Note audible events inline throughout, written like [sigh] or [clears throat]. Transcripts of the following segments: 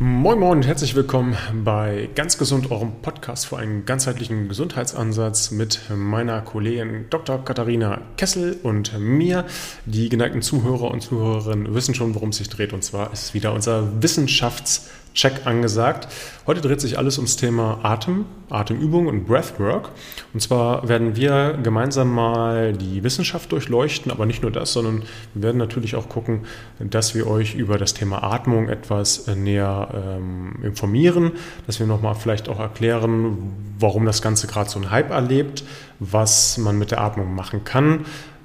Moin Moin und herzlich willkommen bei Ganz Gesund, eurem Podcast für einen ganzheitlichen Gesundheitsansatz mit meiner Kollegin Dr. Katharina Kessel und mir. Die geneigten Zuhörer und Zuhörerinnen wissen schon, worum es sich dreht. Und zwar ist es wieder unser Wissenschafts- Check angesagt. Heute dreht sich alles ums Thema Atem, Atemübung und Breathwork. Und zwar werden wir gemeinsam mal die Wissenschaft durchleuchten, aber nicht nur das, sondern wir werden natürlich auch gucken, dass wir euch über das Thema Atmung etwas äh, näher ähm, informieren, dass wir nochmal vielleicht auch erklären, warum das Ganze gerade so einen Hype erlebt, was man mit der Atmung machen kann,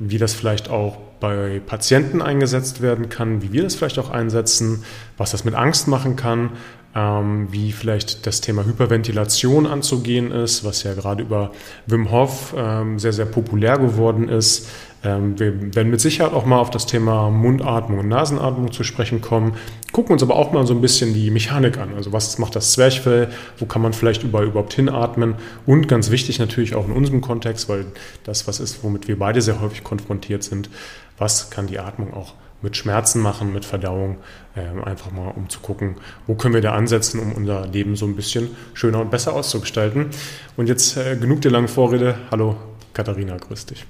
wie das vielleicht auch bei Patienten eingesetzt werden kann, wie wir das vielleicht auch einsetzen, was das mit Angst machen kann, ähm, wie vielleicht das Thema Hyperventilation anzugehen ist, was ja gerade über Wim Hof ähm, sehr, sehr populär geworden ist. Ähm, wir werden mit Sicherheit auch mal auf das Thema Mundatmung und Nasenatmung zu sprechen kommen, gucken uns aber auch mal so ein bisschen die Mechanik an. Also was macht das Zwerchfell, wo kann man vielleicht überall überhaupt hinatmen und ganz wichtig natürlich auch in unserem Kontext, weil das was ist, womit wir beide sehr häufig konfrontiert sind, was kann die Atmung auch mit Schmerzen machen, mit Verdauung, äh, einfach mal um zu gucken, wo können wir da ansetzen, um unser Leben so ein bisschen schöner und besser auszugestalten. Und jetzt äh, genug der langen Vorrede. Hallo Katharina, grüß dich.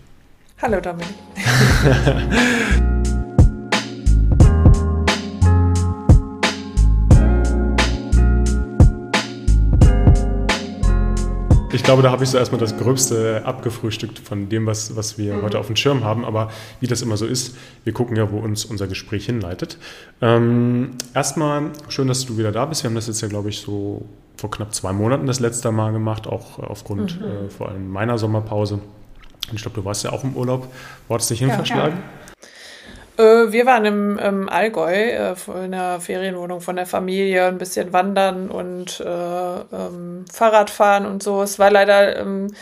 Hallo Dominik. Ich glaube, da habe ich so erstmal das Gröbste abgefrühstückt von dem, was, was wir mhm. heute auf dem Schirm haben. Aber wie das immer so ist, wir gucken ja, wo uns unser Gespräch hinleitet. Ähm, erstmal schön, dass du wieder da bist. Wir haben das jetzt ja, glaube ich, so vor knapp zwei Monaten das letzte Mal gemacht, auch aufgrund mhm. äh, vor allem meiner Sommerpause. Ich glaube, du warst ja auch im Urlaub. Wo hat es dich hin ja, verschlagen? Ja. Äh, wir waren im, im Allgäu äh, in der Ferienwohnung von der Familie, ein bisschen wandern und äh, ähm, Fahrradfahren und so. Es war leider, ähm,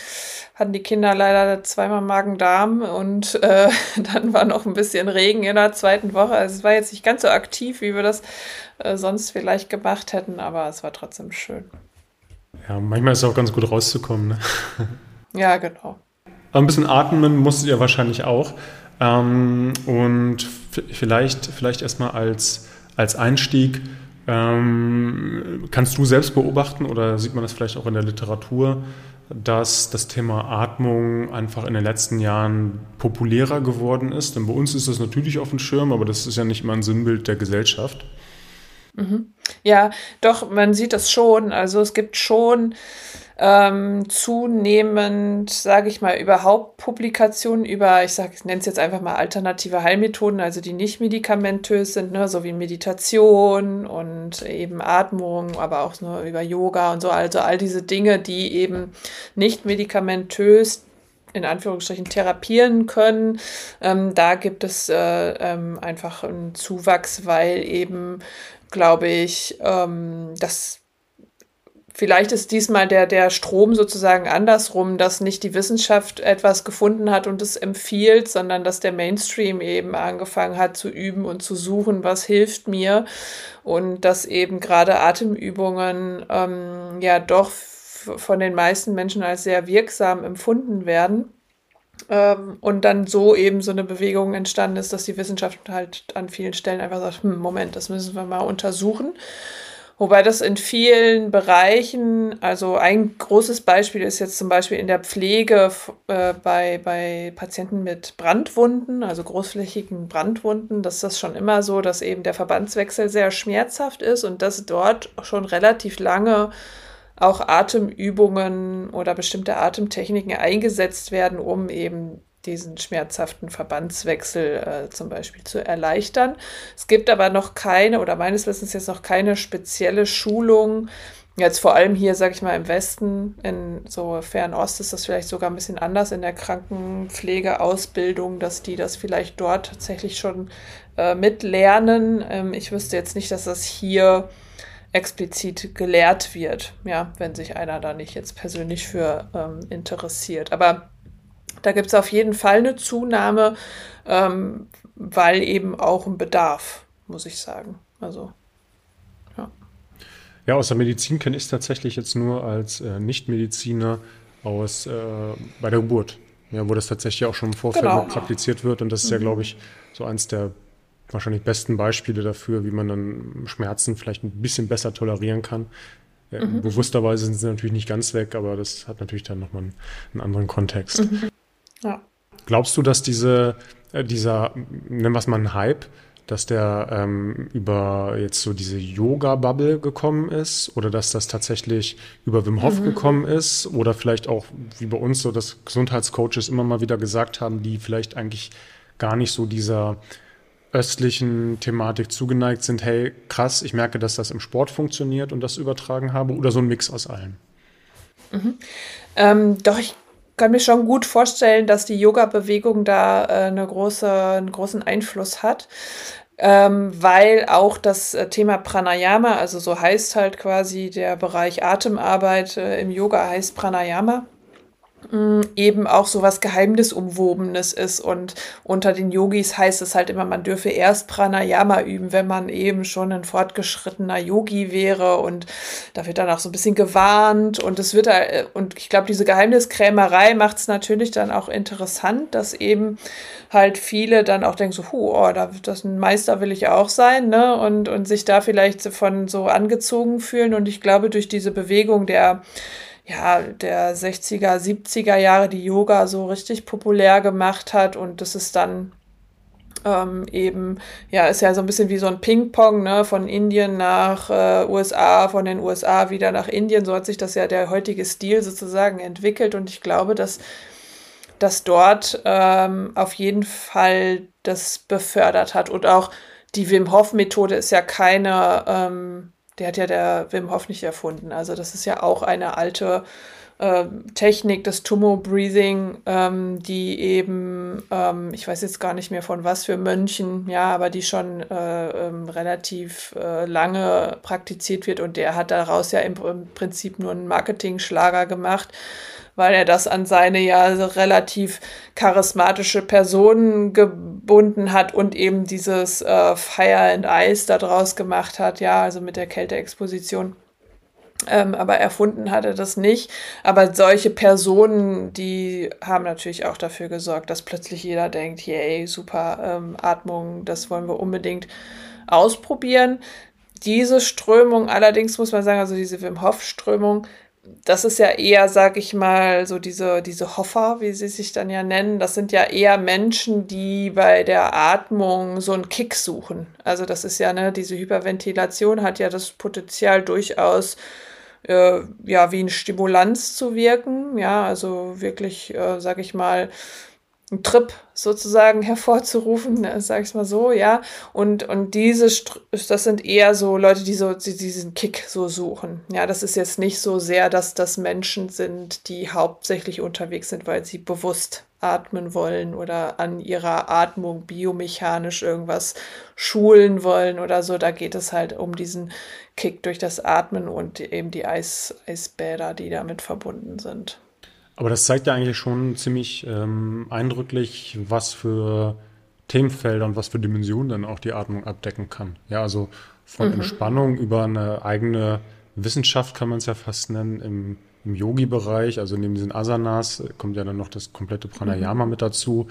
hatten die Kinder leider zweimal Magen-Darm und äh, [laughs] dann war noch ein bisschen Regen in der zweiten Woche. Also es war jetzt nicht ganz so aktiv, wie wir das sonst vielleicht gemacht hätten, aber es war trotzdem schön. Ja, manchmal ist es auch ganz gut rauszukommen. Ne? [laughs] Ja, genau. Ein bisschen atmen musstet ihr wahrscheinlich auch. Ähm, und vielleicht, vielleicht erstmal als, als Einstieg, ähm, kannst du selbst beobachten oder sieht man das vielleicht auch in der Literatur, dass das Thema Atmung einfach in den letzten Jahren populärer geworden ist? Denn bei uns ist das natürlich auf dem Schirm, aber das ist ja nicht immer ein Sinnbild der Gesellschaft. Mhm. Ja, doch, man sieht das schon. Also es gibt schon ähm, zunehmend, sage ich mal, überhaupt Publikationen über, ich ich nenne es jetzt einfach mal alternative Heilmethoden, also die nicht medikamentös sind, ne, so wie Meditation und eben Atmung, aber auch nur über Yoga und so, also all diese Dinge, die eben nicht medikamentös in Anführungsstrichen therapieren können. Ähm, da gibt es äh, ähm, einfach einen Zuwachs, weil eben, glaube ich, ähm, das Vielleicht ist diesmal der, der Strom sozusagen andersrum, dass nicht die Wissenschaft etwas gefunden hat und es empfiehlt, sondern dass der Mainstream eben angefangen hat zu üben und zu suchen, was hilft mir. Und dass eben gerade Atemübungen ähm, ja doch von den meisten Menschen als sehr wirksam empfunden werden. Ähm, und dann so eben so eine Bewegung entstanden ist, dass die Wissenschaft halt an vielen Stellen einfach sagt, hm, Moment, das müssen wir mal untersuchen. Wobei das in vielen Bereichen, also ein großes Beispiel ist jetzt zum Beispiel in der Pflege äh, bei, bei Patienten mit Brandwunden, also großflächigen Brandwunden, dass das schon immer so, dass eben der Verbandswechsel sehr schmerzhaft ist und dass dort schon relativ lange auch Atemübungen oder bestimmte Atemtechniken eingesetzt werden, um eben diesen schmerzhaften Verbandswechsel äh, zum Beispiel zu erleichtern. Es gibt aber noch keine oder meines Wissens jetzt noch keine spezielle Schulung. Jetzt vor allem hier, sage ich mal, im Westen, in so Fernost ist das vielleicht sogar ein bisschen anders in der Krankenpflegeausbildung, dass die das vielleicht dort tatsächlich schon äh, mitlernen. Ähm, ich wüsste jetzt nicht, dass das hier explizit gelehrt wird, ja, wenn sich einer da nicht jetzt persönlich für ähm, interessiert. Aber da gibt es auf jeden Fall eine Zunahme, ähm, weil eben auch ein Bedarf, muss ich sagen. Also, ja. Ja, aus der Medizin kenne ich es tatsächlich jetzt nur als äh, Nichtmediziner aus äh, bei der Geburt. Ja, wo das tatsächlich auch schon im Vorfeld genau. praktiziert wird. Und das ist mhm. ja, glaube ich, so eins der wahrscheinlich besten Beispiele dafür, wie man dann Schmerzen vielleicht ein bisschen besser tolerieren kann. Mhm. Bewussterweise sind sie natürlich nicht ganz weg, aber das hat natürlich dann nochmal einen, einen anderen Kontext. Mhm. Ja. Glaubst du, dass diese, äh, dieser, nennen wir es mal einen Hype, dass der ähm, über jetzt so diese Yoga-Bubble gekommen ist oder dass das tatsächlich über Wim Hof mhm. gekommen ist oder vielleicht auch wie bei uns so, dass Gesundheitscoaches immer mal wieder gesagt haben, die vielleicht eigentlich gar nicht so dieser östlichen Thematik zugeneigt sind, hey, krass, ich merke, dass das im Sport funktioniert und das übertragen habe oder so ein Mix aus allem? Mhm. Ähm, doch, ich kann mir schon gut vorstellen, dass die Yoga-Bewegung da äh, eine große, einen großen Einfluss hat. Ähm, weil auch das äh, Thema Pranayama, also so heißt halt quasi der Bereich Atemarbeit äh, im Yoga heißt Pranayama eben auch so was Geheimnisumwobenes ist. Und unter den Yogis heißt es halt immer, man dürfe erst Pranayama üben, wenn man eben schon ein fortgeschrittener Yogi wäre. Und da wird dann auch so ein bisschen gewarnt. Und es wird, äh, und ich glaube, diese Geheimniskrämerei macht es natürlich dann auch interessant, dass eben halt viele dann auch denken so, huh, oh, das ein Meister will ich auch sein, ne? Und, und sich da vielleicht von so angezogen fühlen. Und ich glaube, durch diese Bewegung der ja, der 60er, 70er Jahre die Yoga so richtig populär gemacht hat und das ist dann ähm, eben, ja, ist ja so ein bisschen wie so ein Ping-Pong, ne, von Indien nach äh, USA, von den USA wieder nach Indien. So hat sich das ja der heutige Stil sozusagen entwickelt und ich glaube, dass, dass dort ähm, auf jeden Fall das befördert hat und auch die Wim Hof Methode ist ja keine, ähm, der hat ja der Wim Hof nicht erfunden. Also das ist ja auch eine alte äh, Technik des Tumo Breathing, ähm, die eben, ähm, ich weiß jetzt gar nicht mehr von was für Mönchen, ja, aber die schon äh, ähm, relativ äh, lange praktiziert wird und der hat daraus ja im, im Prinzip nur einen Marketing-Schlager gemacht weil er das an seine ja relativ charismatische Person gebunden hat und eben dieses äh, Fire and Ice daraus gemacht hat, ja, also mit der Kälteexposition. Ähm, aber erfunden hat er das nicht. Aber solche Personen, die haben natürlich auch dafür gesorgt, dass plötzlich jeder denkt, yay, super ähm, Atmung, das wollen wir unbedingt ausprobieren. Diese Strömung allerdings muss man sagen, also diese Wim Hof Strömung, das ist ja eher, sag ich mal, so diese, diese Hoffer, wie sie sich dann ja nennen. Das sind ja eher Menschen, die bei der Atmung so einen Kick suchen. Also das ist ja, ne, diese Hyperventilation hat ja das Potenzial durchaus, äh, ja, wie ein Stimulanz zu wirken. Ja, also wirklich, äh, sag ich mal, einen Trip sozusagen hervorzurufen, ne, sag ich mal so, ja. Und, und diese, das sind eher so Leute, die so die diesen Kick so suchen. Ja, das ist jetzt nicht so sehr, dass das Menschen sind, die hauptsächlich unterwegs sind, weil sie bewusst atmen wollen oder an ihrer Atmung biomechanisch irgendwas schulen wollen oder so. Da geht es halt um diesen Kick durch das Atmen und eben die Eis, Eisbäder, die damit verbunden sind. Aber das zeigt ja eigentlich schon ziemlich ähm, eindrücklich, was für Themenfelder und was für Dimensionen dann auch die Atmung abdecken kann. Ja, also von mhm. Entspannung über eine eigene Wissenschaft kann man es ja fast nennen im, im Yogi-Bereich. Also neben diesen Asanas kommt ja dann noch das komplette Pranayama mhm. mit dazu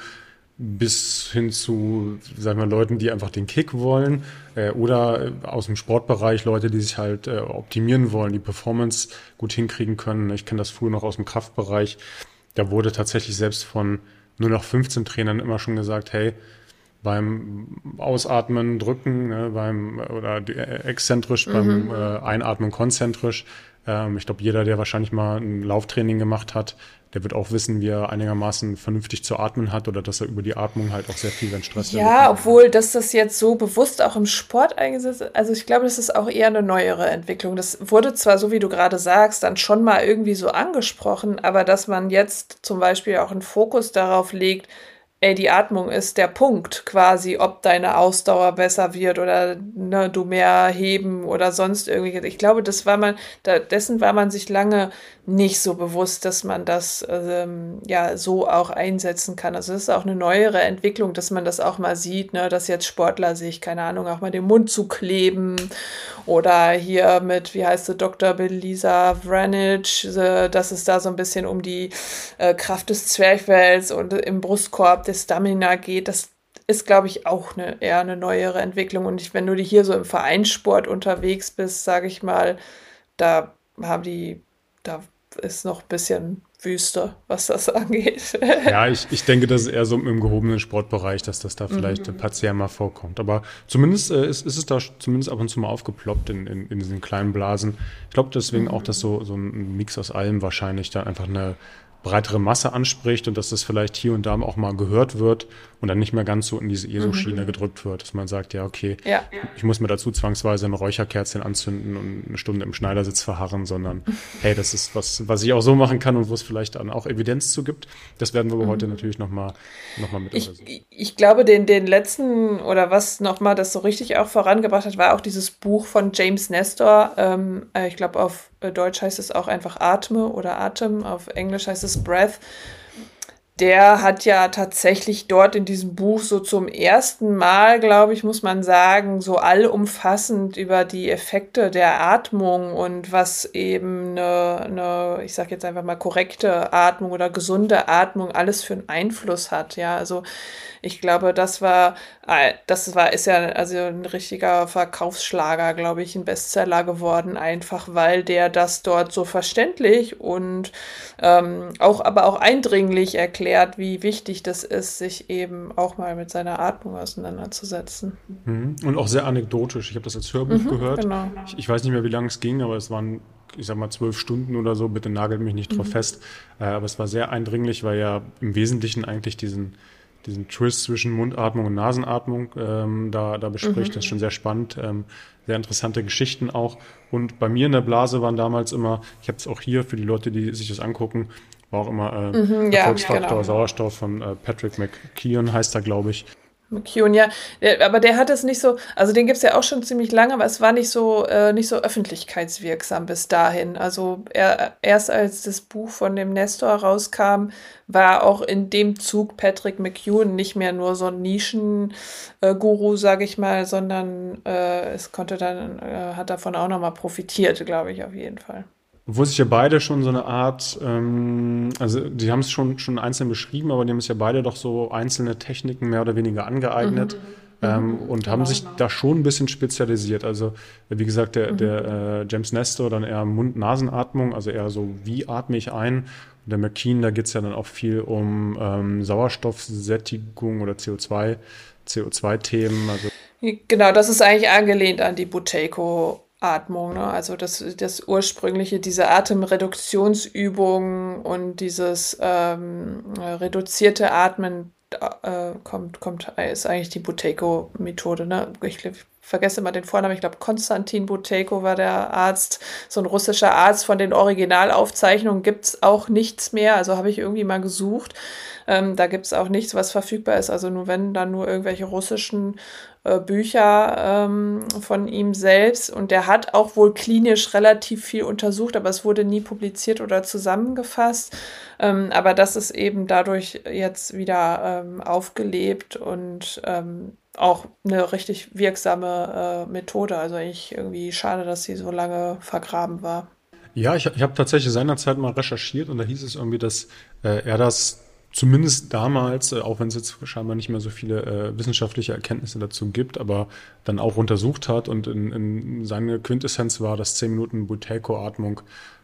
bis hin zu, sagen wir, Leuten, die einfach den Kick wollen äh, oder aus dem Sportbereich Leute, die sich halt äh, optimieren wollen, die Performance gut hinkriegen können. Ich kenne das früher noch aus dem Kraftbereich. Da wurde tatsächlich selbst von nur noch 15 Trainern immer schon gesagt, hey, beim Ausatmen drücken, ne, beim oder äh, exzentrisch, mhm. beim äh, Einatmen konzentrisch. Ähm, ich glaube, jeder, der wahrscheinlich mal ein Lauftraining gemacht hat, der wird auch wissen, wie er einigermaßen vernünftig zu atmen hat oder dass er über die Atmung halt auch sehr viel, wenn Stress Ja, obwohl, dass das jetzt so bewusst auch im Sport eingesetzt ist, also ich glaube, das ist auch eher eine neuere Entwicklung. Das wurde zwar, so wie du gerade sagst, dann schon mal irgendwie so angesprochen, aber dass man jetzt zum Beispiel auch einen Fokus darauf legt, ey, die Atmung ist der Punkt quasi, ob deine Ausdauer besser wird oder ne, du mehr heben oder sonst irgendwie. Ich glaube, das war man, da, dessen war man sich lange nicht so bewusst, dass man das ähm, ja so auch einsetzen kann. Also das ist auch eine neuere Entwicklung, dass man das auch mal sieht, ne, dass jetzt Sportler sich, keine Ahnung, auch mal den Mund zu kleben oder hier mit, wie heißt sie, Dr. Belisa Vranich, äh, dass es da so ein bisschen um die äh, Kraft des Zwerchfells und im Brustkorb des Stamina geht. Das ist, glaube ich, auch eine, eher eine neuere Entwicklung. Und ich, wenn du hier so im Vereinssport unterwegs bist, sage ich mal, da haben die, da ist noch ein bisschen Wüste, was das [laughs] angeht. ja, ich, ich denke, das ist eher so im gehobenen Sportbereich, dass das da vielleicht mhm. partiell mal vorkommt. Aber zumindest äh, ist, ist es da zumindest ab und zu mal aufgeploppt in, in, in diesen kleinen Blasen. Ich glaube deswegen mhm. auch, dass so, so ein Mix aus allem wahrscheinlich da einfach eine breitere Masse anspricht und dass das vielleicht hier und da auch mal gehört wird und dann nicht mehr ganz so in diese ESO-Schiene mhm. gedrückt wird, dass man sagt, ja, okay, ja. ich muss mir dazu zwangsweise ein Räucherkerzchen anzünden und eine Stunde im Schneidersitz verharren, sondern [laughs] hey, das ist was, was ich auch so machen kann und wo es vielleicht dann auch Evidenz zu gibt. Das werden wir mhm. heute natürlich nochmal noch mal mit ich, ich glaube, den, den letzten oder was nochmal das so richtig auch vorangebracht hat, war auch dieses Buch von James Nestor. Ähm, äh, ich glaube, auf Deutsch heißt es auch einfach Atme oder Atem, auf Englisch heißt es Breath der hat ja tatsächlich dort in diesem Buch so zum ersten Mal, glaube ich, muss man sagen, so allumfassend über die Effekte der Atmung und was eben eine, eine ich sage jetzt einfach mal korrekte Atmung oder gesunde Atmung alles für einen Einfluss hat. Ja, also ich glaube, das war, äh, das war, ist ja also ein richtiger Verkaufsschlager, glaube ich, ein Bestseller geworden, einfach weil der das dort so verständlich und ähm, auch, aber auch eindringlich erklärt, wie wichtig das ist, sich eben auch mal mit seiner Atmung auseinanderzusetzen. Mhm. Und auch sehr anekdotisch. Ich habe das als Hörbuch mhm, gehört. Genau. Ich, ich, weiß nicht mehr, wie lange es ging, aber es waren ich sag mal, zwölf Stunden oder so, bitte nagelt mich nicht drauf mhm. fest. Äh, aber es war sehr eindringlich, weil ja im Wesentlichen eigentlich diesen, diesen Twist zwischen Mundatmung und Nasenatmung ähm, da, da bespricht. Mhm. Das ist schon sehr spannend. Ähm, sehr interessante Geschichten auch. Und bei mir in der Blase waren damals immer, ich habe es auch hier für die Leute, die sich das angucken, war auch immer äh, mhm, Erfolgsfaktor ja, genau. Sauerstoff von äh, Patrick McKeon heißt er, glaube ich. McEwen, ja. Aber der hat es nicht so, also den gibt es ja auch schon ziemlich lange, aber es war nicht so, äh, nicht so öffentlichkeitswirksam bis dahin. Also er, erst als das Buch von dem Nestor rauskam, war auch in dem Zug Patrick McEwen nicht mehr nur so ein Nischen-Guru, sage ich mal, sondern äh, es konnte dann, äh, hat davon auch nochmal profitiert, glaube ich, auf jeden Fall. Obwohl sich ja beide schon so eine Art, ähm, also die haben es schon, schon einzeln beschrieben, aber die haben es ja beide doch so einzelne Techniken mehr oder weniger angeeignet. Mhm. Ähm, mhm. und haben sich da schon ein bisschen spezialisiert. Also, wie gesagt, der, mhm. der äh, James Nestor dann eher Mund-Nasenatmung, also eher so, wie atme ich ein? Und der McKean, da geht es ja dann auch viel um ähm, Sauerstoffsättigung oder CO2, CO2-Themen. Also genau, das ist eigentlich angelehnt an die Buteco Atmung, ne? also das, das ursprüngliche, diese Atemreduktionsübung und dieses ähm, reduzierte Atmen äh, kommt, kommt, ist eigentlich die Buteco-Methode. Ne? Ich vergesse mal den Vornamen, ich glaube Konstantin Buteco war der Arzt, so ein russischer Arzt. Von den Originalaufzeichnungen gibt es auch nichts mehr, also habe ich irgendwie mal gesucht. Ähm, da gibt es auch nichts, was verfügbar ist. Also nur wenn, dann nur irgendwelche russischen Bücher ähm, von ihm selbst. Und der hat auch wohl klinisch relativ viel untersucht, aber es wurde nie publiziert oder zusammengefasst. Ähm, aber das ist eben dadurch jetzt wieder ähm, aufgelebt und ähm, auch eine richtig wirksame äh, Methode. Also eigentlich irgendwie schade, dass sie so lange vergraben war. Ja, ich, ich habe tatsächlich seinerzeit mal recherchiert und da hieß es irgendwie, dass äh, er das zumindest damals, äh, auch wenn es jetzt scheinbar nicht mehr so viele äh, wissenschaftliche Erkenntnisse dazu gibt, aber dann auch untersucht hat und in, in seine Quintessenz war, dass 10 Minuten Buteco-Atmung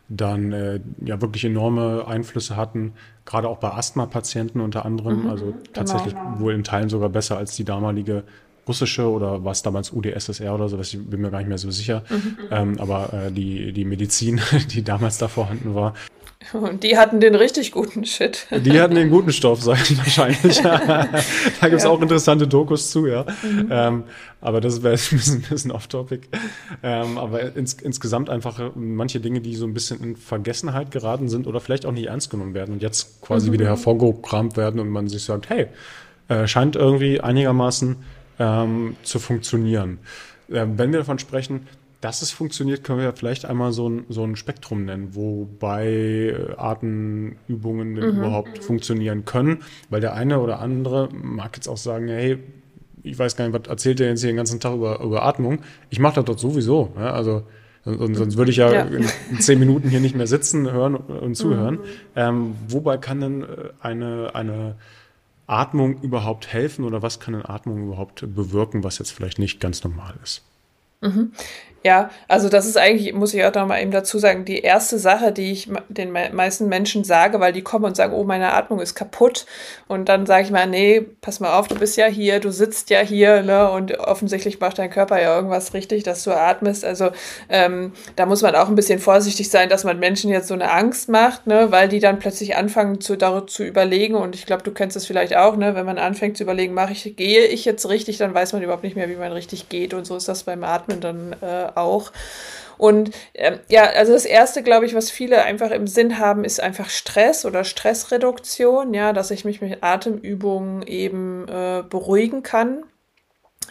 dann äh, ja wirklich enorme Einflüsse hatten, gerade auch bei Asthma-Patienten unter anderem, mhm, also tatsächlich genau. wohl in Teilen sogar besser als die damalige russische oder was damals UdSSR oder so, ich bin mir gar nicht mehr so sicher. Mhm. Ähm, aber äh, die, die Medizin, [laughs] die damals da vorhanden war, und die hatten den richtig guten Shit. Die hatten den guten Stoff, sag ich wahrscheinlich. [laughs] da gibt's ja. auch interessante Dokus zu, ja. Mhm. Ähm, aber das wäre ein bisschen, bisschen off-topic. Ähm, aber ins, insgesamt einfach manche Dinge, die so ein bisschen in Vergessenheit geraten sind oder vielleicht auch nicht ernst genommen werden und jetzt quasi mhm. wieder hervorgekramt werden und man sich sagt, hey, äh, scheint irgendwie einigermaßen ähm, zu funktionieren. Äh, wenn wir davon sprechen, dass es funktioniert, können wir vielleicht einmal so ein, so ein Spektrum nennen, wobei äh, Artenübungen mhm. überhaupt funktionieren können. Weil der eine oder andere mag jetzt auch sagen, hey, ich weiß gar nicht, was erzählt der jetzt hier den ganzen Tag über, über Atmung? Ich mache das dort sowieso. Ja? Also sonst, sonst würde ich ja, ja, in zehn Minuten hier nicht mehr sitzen, hören und zuhören. Mhm. Ähm, wobei kann denn äh, eine, eine Atmung überhaupt helfen oder was kann eine Atmung überhaupt bewirken, was jetzt vielleicht nicht ganz normal ist? Mhm. Ja, also das ist eigentlich, muss ich auch noch mal eben dazu sagen, die erste Sache, die ich den meisten Menschen sage, weil die kommen und sagen, oh, meine Atmung ist kaputt. Und dann sage ich mal, nee, pass mal auf, du bist ja hier, du sitzt ja hier, ne? Und offensichtlich macht dein Körper ja irgendwas richtig, dass du atmest. Also ähm, da muss man auch ein bisschen vorsichtig sein, dass man Menschen jetzt so eine Angst macht, ne? Weil die dann plötzlich anfangen zu, darüber zu überlegen. Und ich glaube, du kennst das vielleicht auch, ne? Wenn man anfängt zu überlegen, mache ich, gehe ich jetzt richtig, dann weiß man überhaupt nicht mehr, wie man richtig geht. Und so ist das beim Atmen dann äh, auch. Und ähm, ja, also das erste, glaube ich, was viele einfach im Sinn haben, ist einfach Stress oder Stressreduktion, ja, dass ich mich mit Atemübungen eben äh, beruhigen kann.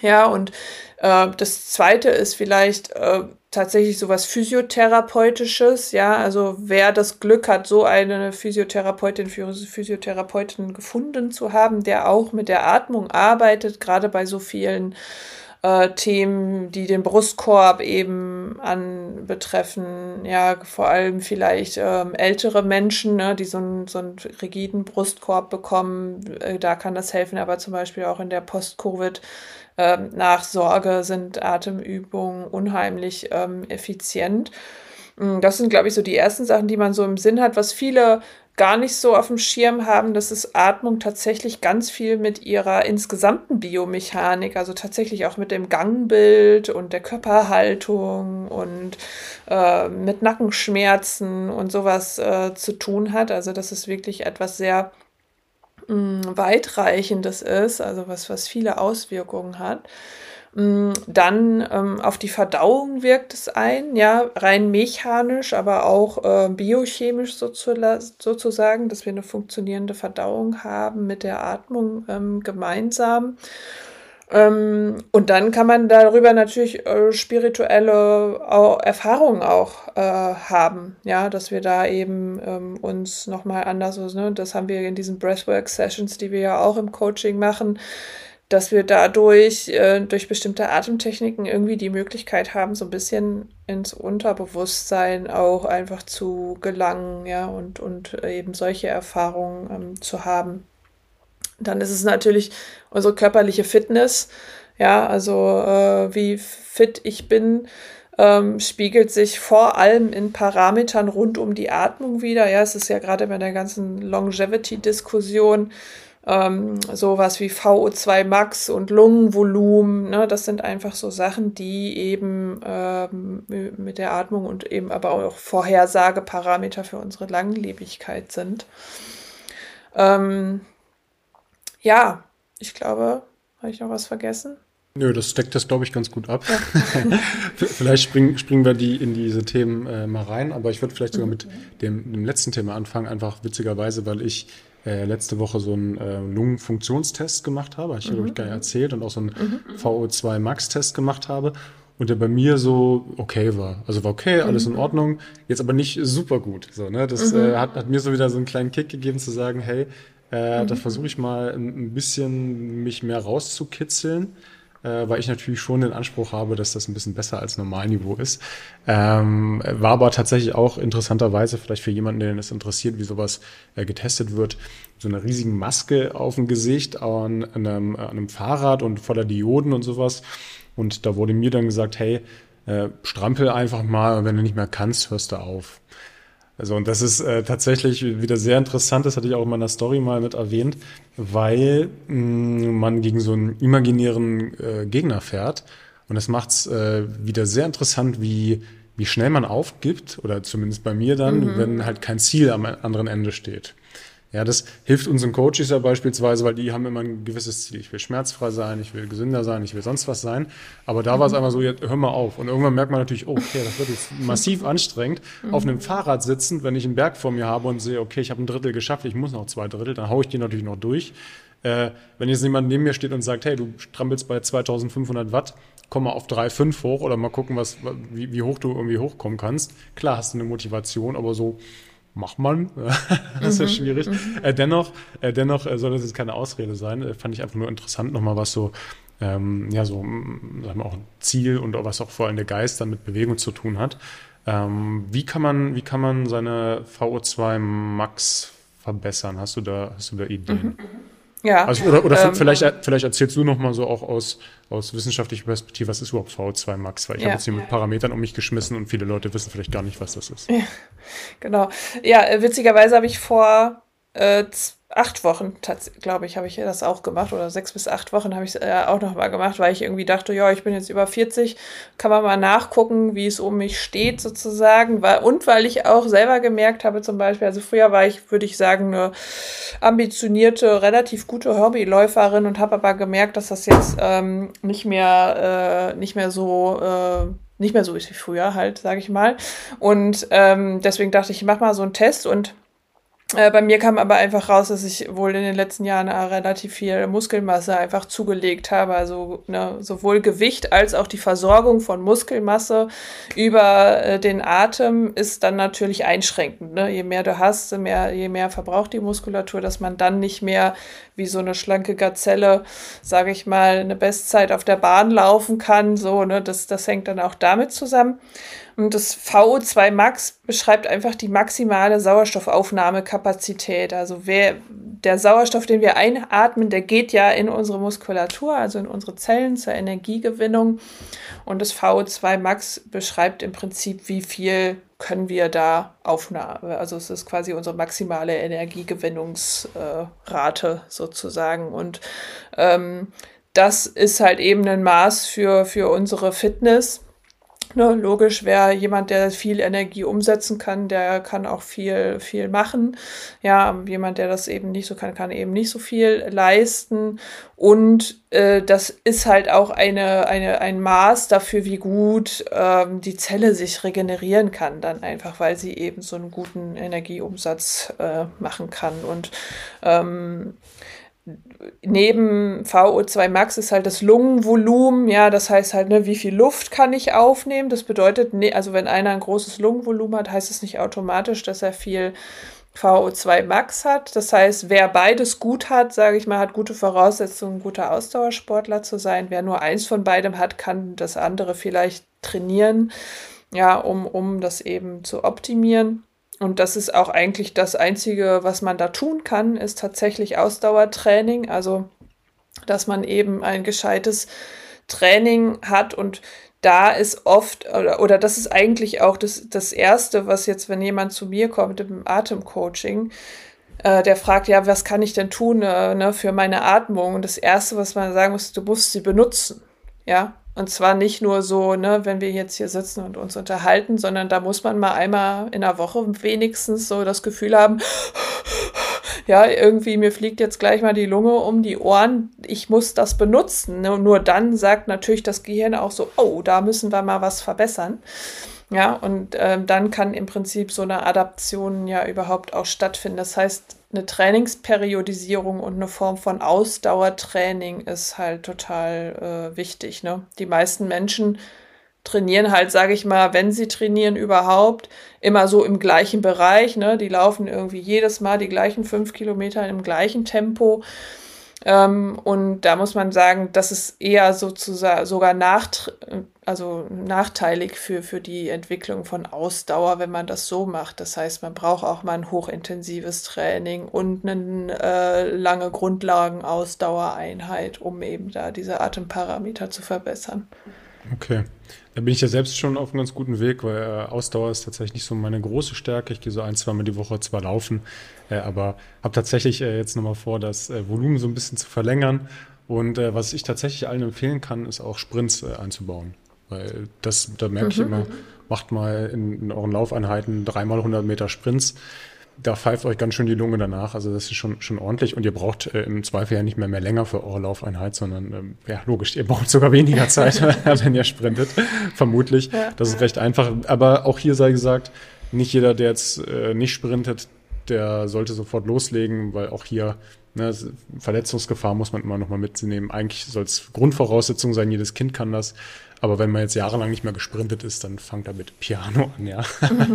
Ja, und äh, das zweite ist vielleicht äh, tatsächlich sowas Physiotherapeutisches, ja, also wer das Glück hat, so eine Physiotherapeutin, Physiotherapeutin gefunden zu haben, der auch mit der Atmung arbeitet, gerade bei so vielen äh, Themen, die den Brustkorb eben anbetreffen. Ja, vor allem vielleicht ähm, ältere Menschen, ne, die so einen, so einen rigiden Brustkorb bekommen. Äh, da kann das helfen, aber zum Beispiel auch in der Post-Covid. Ähm, Nachsorge sind Atemübungen unheimlich ähm, effizient. Mm, das sind, glaube ich, so die ersten Sachen, die man so im Sinn hat. Was viele gar nicht so auf dem Schirm haben, dass es Atmung tatsächlich ganz viel mit ihrer insgesamten Biomechanik, also tatsächlich auch mit dem Gangbild und der Körperhaltung und äh, mit Nackenschmerzen und sowas äh, zu tun hat. Also dass es wirklich etwas sehr mh, mm, weitreichendes ist, also was, was viele Auswirkungen hat. Mm, dann ähm, auf die Verdauung wirkt es ein, ja, rein mechanisch, aber auch äh, biochemisch sozusagen, dass wir eine funktionierende Verdauung haben mit der Atmung ähm, gemeinsam. Ähm, und dann kann man darüber natürlich äh, spirituelle auch, Erfahrungen auch äh, haben, ja, dass wir da eben ähm, uns nochmal anders, ne, das haben wir in diesen Breathwork-Sessions, die wir ja auch im Coaching machen, dass wir dadurch äh, durch bestimmte Atemtechniken irgendwie die Möglichkeit haben, so ein bisschen ins Unterbewusstsein auch einfach zu gelangen, ja, und, und eben solche Erfahrungen ähm, zu haben. Dann ist es natürlich unsere körperliche Fitness, ja, also äh, wie fit ich bin, ähm, spiegelt sich vor allem in Parametern rund um die Atmung wieder. Ja, es ist ja gerade bei der ganzen Longevity-Diskussion ähm, sowas wie VO2 Max und Lungenvolumen. Ne? Das sind einfach so Sachen, die eben ähm, mit der Atmung und eben aber auch Vorhersageparameter für unsere Langlebigkeit sind. Ähm, ja, ich glaube, habe ich noch was vergessen? Nö, das deckt das, glaube ich, ganz gut ab. Ja. [laughs] vielleicht springen, springen wir die in diese Themen äh, mal rein, aber ich würde vielleicht sogar mit dem, dem letzten Thema anfangen, einfach witzigerweise, weil ich äh, letzte Woche so einen äh, Lungenfunktionstest gemacht habe, ich mhm. glaube ich gar nicht erzählt, und auch so einen mhm. VO2 Max-Test gemacht habe und der bei mir so okay war. Also war okay, alles mhm. in Ordnung, jetzt aber nicht super gut. So, ne? Das mhm. äh, hat, hat mir so wieder so einen kleinen Kick gegeben zu sagen, hey, äh, mhm. da versuche ich mal ein, bisschen mich mehr rauszukitzeln äh, weil ich natürlich schon den Anspruch habe, dass das ein bisschen besser als Normalniveau ist. Ähm, war aber tatsächlich auch interessanterweise, vielleicht für jemanden, den es interessiert, wie sowas äh, getestet wird, so eine riesigen Maske auf dem Gesicht an, einem, an einem Fahrrad und voller Dioden und sowas. Und da wurde mir dann gesagt, hey, äh, strampel einfach mal wenn du nicht mehr kannst, hörst du auf. Also und das ist äh, tatsächlich wieder sehr interessant, das hatte ich auch in meiner Story mal mit erwähnt, weil mh, mm, man gegen so einen imaginären äh, Gegner fährt und das macht's äh, wieder sehr interessant, wie wie schnell man aufgibt oder zumindest bei mir dann, mhm. wenn halt kein Ziel am anderen Ende steht. Ja, das hilft unseren Coaches ja beispielsweise, weil die haben immer ein gewisses Ziel. Ich will schmerzfrei sein, ich will gesünder sein, ich will sonst was sein. Aber da mhm. war es einfach so, jetzt hör mal auf. Und irgendwann merkt man natürlich, oh, okay, das wird jetzt massiv anstrengend. Mhm. Auf einem Fahrrad sitzend, wenn ich einen Berg vor mir habe und sehe, okay, ich habe ein Drittel geschafft, ich muss noch zwei Drittel, dann haue ich die natürlich noch durch. Äh, wenn jetzt jemand neben mir steht und sagt, hey, du strampelst bei 2500 Watt, komm mal auf 3,5 hoch oder mal gucken, was, wie, wie hoch du irgendwie hochkommen kannst. Klar hast du eine Motivation, aber so macht man. [laughs] das ist ja mhm, schwierig. Mhm. Äh, dennoch, äh, dennoch äh, soll das jetzt keine Ausrede sein. Äh, fand ich einfach nur interessant, nochmal was so, ähm, ja, so, sagen wir auch ein Ziel und was auch vor allem der Geist dann mit Bewegung zu tun hat. Ähm, wie kann man, wie kann man seine VO2 Max verbessern? Hast du da, hast du da Ideen? Mhm. Ja. Also, oder oder ähm, vielleicht, vielleicht erzählst du noch mal so auch aus, aus wissenschaftlicher Perspektive, was ist überhaupt VO2 Max? Weil ich ja. habe jetzt hier mit Parametern um mich geschmissen und viele Leute wissen vielleicht gar nicht, was das ist. Ja, [laughs] genau. Ja, äh, witzigerweise habe ich vor äh, acht Wochen, glaube ich, habe ich das auch gemacht oder sechs bis acht Wochen habe ich es äh, auch noch mal gemacht, weil ich irgendwie dachte, ja, ich bin jetzt über 40, kann man mal nachgucken, wie es um mich steht sozusagen. Und weil ich auch selber gemerkt habe, zum Beispiel, also früher war ich, würde ich sagen, eine ambitionierte, relativ gute Hobbyläuferin und habe aber gemerkt, dass das jetzt ähm, nicht mehr, äh, nicht mehr so äh, nicht mehr so ist wie früher halt, sage ich mal. Und ähm, deswegen dachte ich, ich mache mal so einen Test und äh, bei mir kam aber einfach raus, dass ich wohl in den letzten Jahren relativ viel Muskelmasse einfach zugelegt habe. Also ne, sowohl Gewicht als auch die Versorgung von Muskelmasse über äh, den Atem ist dann natürlich einschränkend. Ne? Je mehr du hast, je mehr, je mehr verbraucht die Muskulatur, dass man dann nicht mehr wie so eine schlanke Gazelle, sage ich mal, eine Bestzeit auf der Bahn laufen kann. So, ne, das, das hängt dann auch damit zusammen. Und das VO2 Max beschreibt einfach die maximale Sauerstoffaufnahmekapazität. Also wer, der Sauerstoff, den wir einatmen, der geht ja in unsere Muskulatur, also in unsere Zellen zur Energiegewinnung. Und das VO2 Max beschreibt im Prinzip, wie viel können wir da aufnehmen. Also es ist quasi unsere maximale Energiegewinnungsrate sozusagen. Und ähm, das ist halt eben ein Maß für, für unsere Fitness Ne, logisch, wer jemand, der viel Energie umsetzen kann, der kann auch viel, viel machen. Ja, jemand, der das eben nicht so kann, kann eben nicht so viel leisten. Und äh, das ist halt auch eine, eine, ein Maß dafür, wie gut ähm, die Zelle sich regenerieren kann, dann einfach, weil sie eben so einen guten Energieumsatz äh, machen kann. Und ähm, neben VO2 Max ist halt das Lungenvolumen, ja, das heißt halt, ne, wie viel Luft kann ich aufnehmen? Das bedeutet, ne, also wenn einer ein großes Lungenvolumen hat, heißt es nicht automatisch, dass er viel VO2 Max hat. Das heißt, wer beides gut hat, sage ich mal, hat gute Voraussetzungen, ein guter Ausdauersportler zu sein. Wer nur eins von beidem hat, kann das andere vielleicht trainieren, ja, um, um das eben zu optimieren. Und das ist auch eigentlich das Einzige, was man da tun kann, ist tatsächlich Ausdauertraining. Also, dass man eben ein gescheites Training hat und da ist oft, oder, oder das ist eigentlich auch das, das Erste, was jetzt, wenn jemand zu mir kommt im Atemcoaching, äh, der fragt, ja, was kann ich denn tun äh, ne, für meine Atmung? Und das Erste, was man sagen muss, du musst sie benutzen. Ja, und zwar nicht nur so, ne, wenn wir jetzt hier sitzen und uns unterhalten, sondern da muss man mal einmal in der Woche wenigstens so das Gefühl haben, [gasps] ja, irgendwie mir fliegt jetzt gleich mal die Lunge um die Ohren, ich muss das benutzen. Ne? Nur dann sagt natürlich das Gehirn auch so, oh, da müssen wir mal was verbessern. Ja, und ähm, dann kann im Prinzip so eine Adaption ja überhaupt auch stattfinden. Das heißt, eine Trainingsperiodisierung und eine Form von Ausdauertraining ist halt total äh, wichtig. Ne? Die meisten Menschen trainieren halt, sage ich mal, wenn sie trainieren überhaupt, immer so im gleichen Bereich. Ne? Die laufen irgendwie jedes Mal die gleichen fünf Kilometer im gleichen Tempo. Ähm, und da muss man sagen, das ist eher sozusagen sogar nach, also nachteilig für, für die Entwicklung von Ausdauer, wenn man das so macht. Das heißt, man braucht auch mal ein hochintensives Training und eine äh, lange Grundlagenausdauereinheit, um eben da diese Atemparameter zu verbessern. Okay. Da bin ich ja selbst schon auf einem ganz guten Weg, weil äh, Ausdauer ist tatsächlich nicht so meine große Stärke. Ich gehe so ein, zweimal die Woche zwar laufen, äh, aber habe tatsächlich äh, jetzt nochmal vor, das äh, Volumen so ein bisschen zu verlängern. Und äh, was ich tatsächlich allen empfehlen kann, ist auch Sprints äh, einzubauen. Weil das, da merke mhm. ich immer, macht mal in, in euren Laufeinheiten dreimal 100 Meter Sprints da pfeift euch ganz schön die Lunge danach. Also das ist schon, schon ordentlich und ihr braucht äh, im Zweifel ja nicht mehr mehr länger für eure Laufeinheit, sondern ähm, ja, logisch, ihr braucht sogar weniger Zeit, [laughs] [laughs] wenn ihr sprintet, vermutlich. Ja. Das ist recht einfach. Aber auch hier sei gesagt, nicht jeder, der jetzt äh, nicht sprintet, der sollte sofort loslegen, weil auch hier ne, Verletzungsgefahr muss man immer noch mal mitnehmen. Eigentlich soll es Grundvoraussetzung sein, jedes Kind kann das. Aber wenn man jetzt jahrelang nicht mehr gesprintet ist, dann fangt er mit Piano an, ja.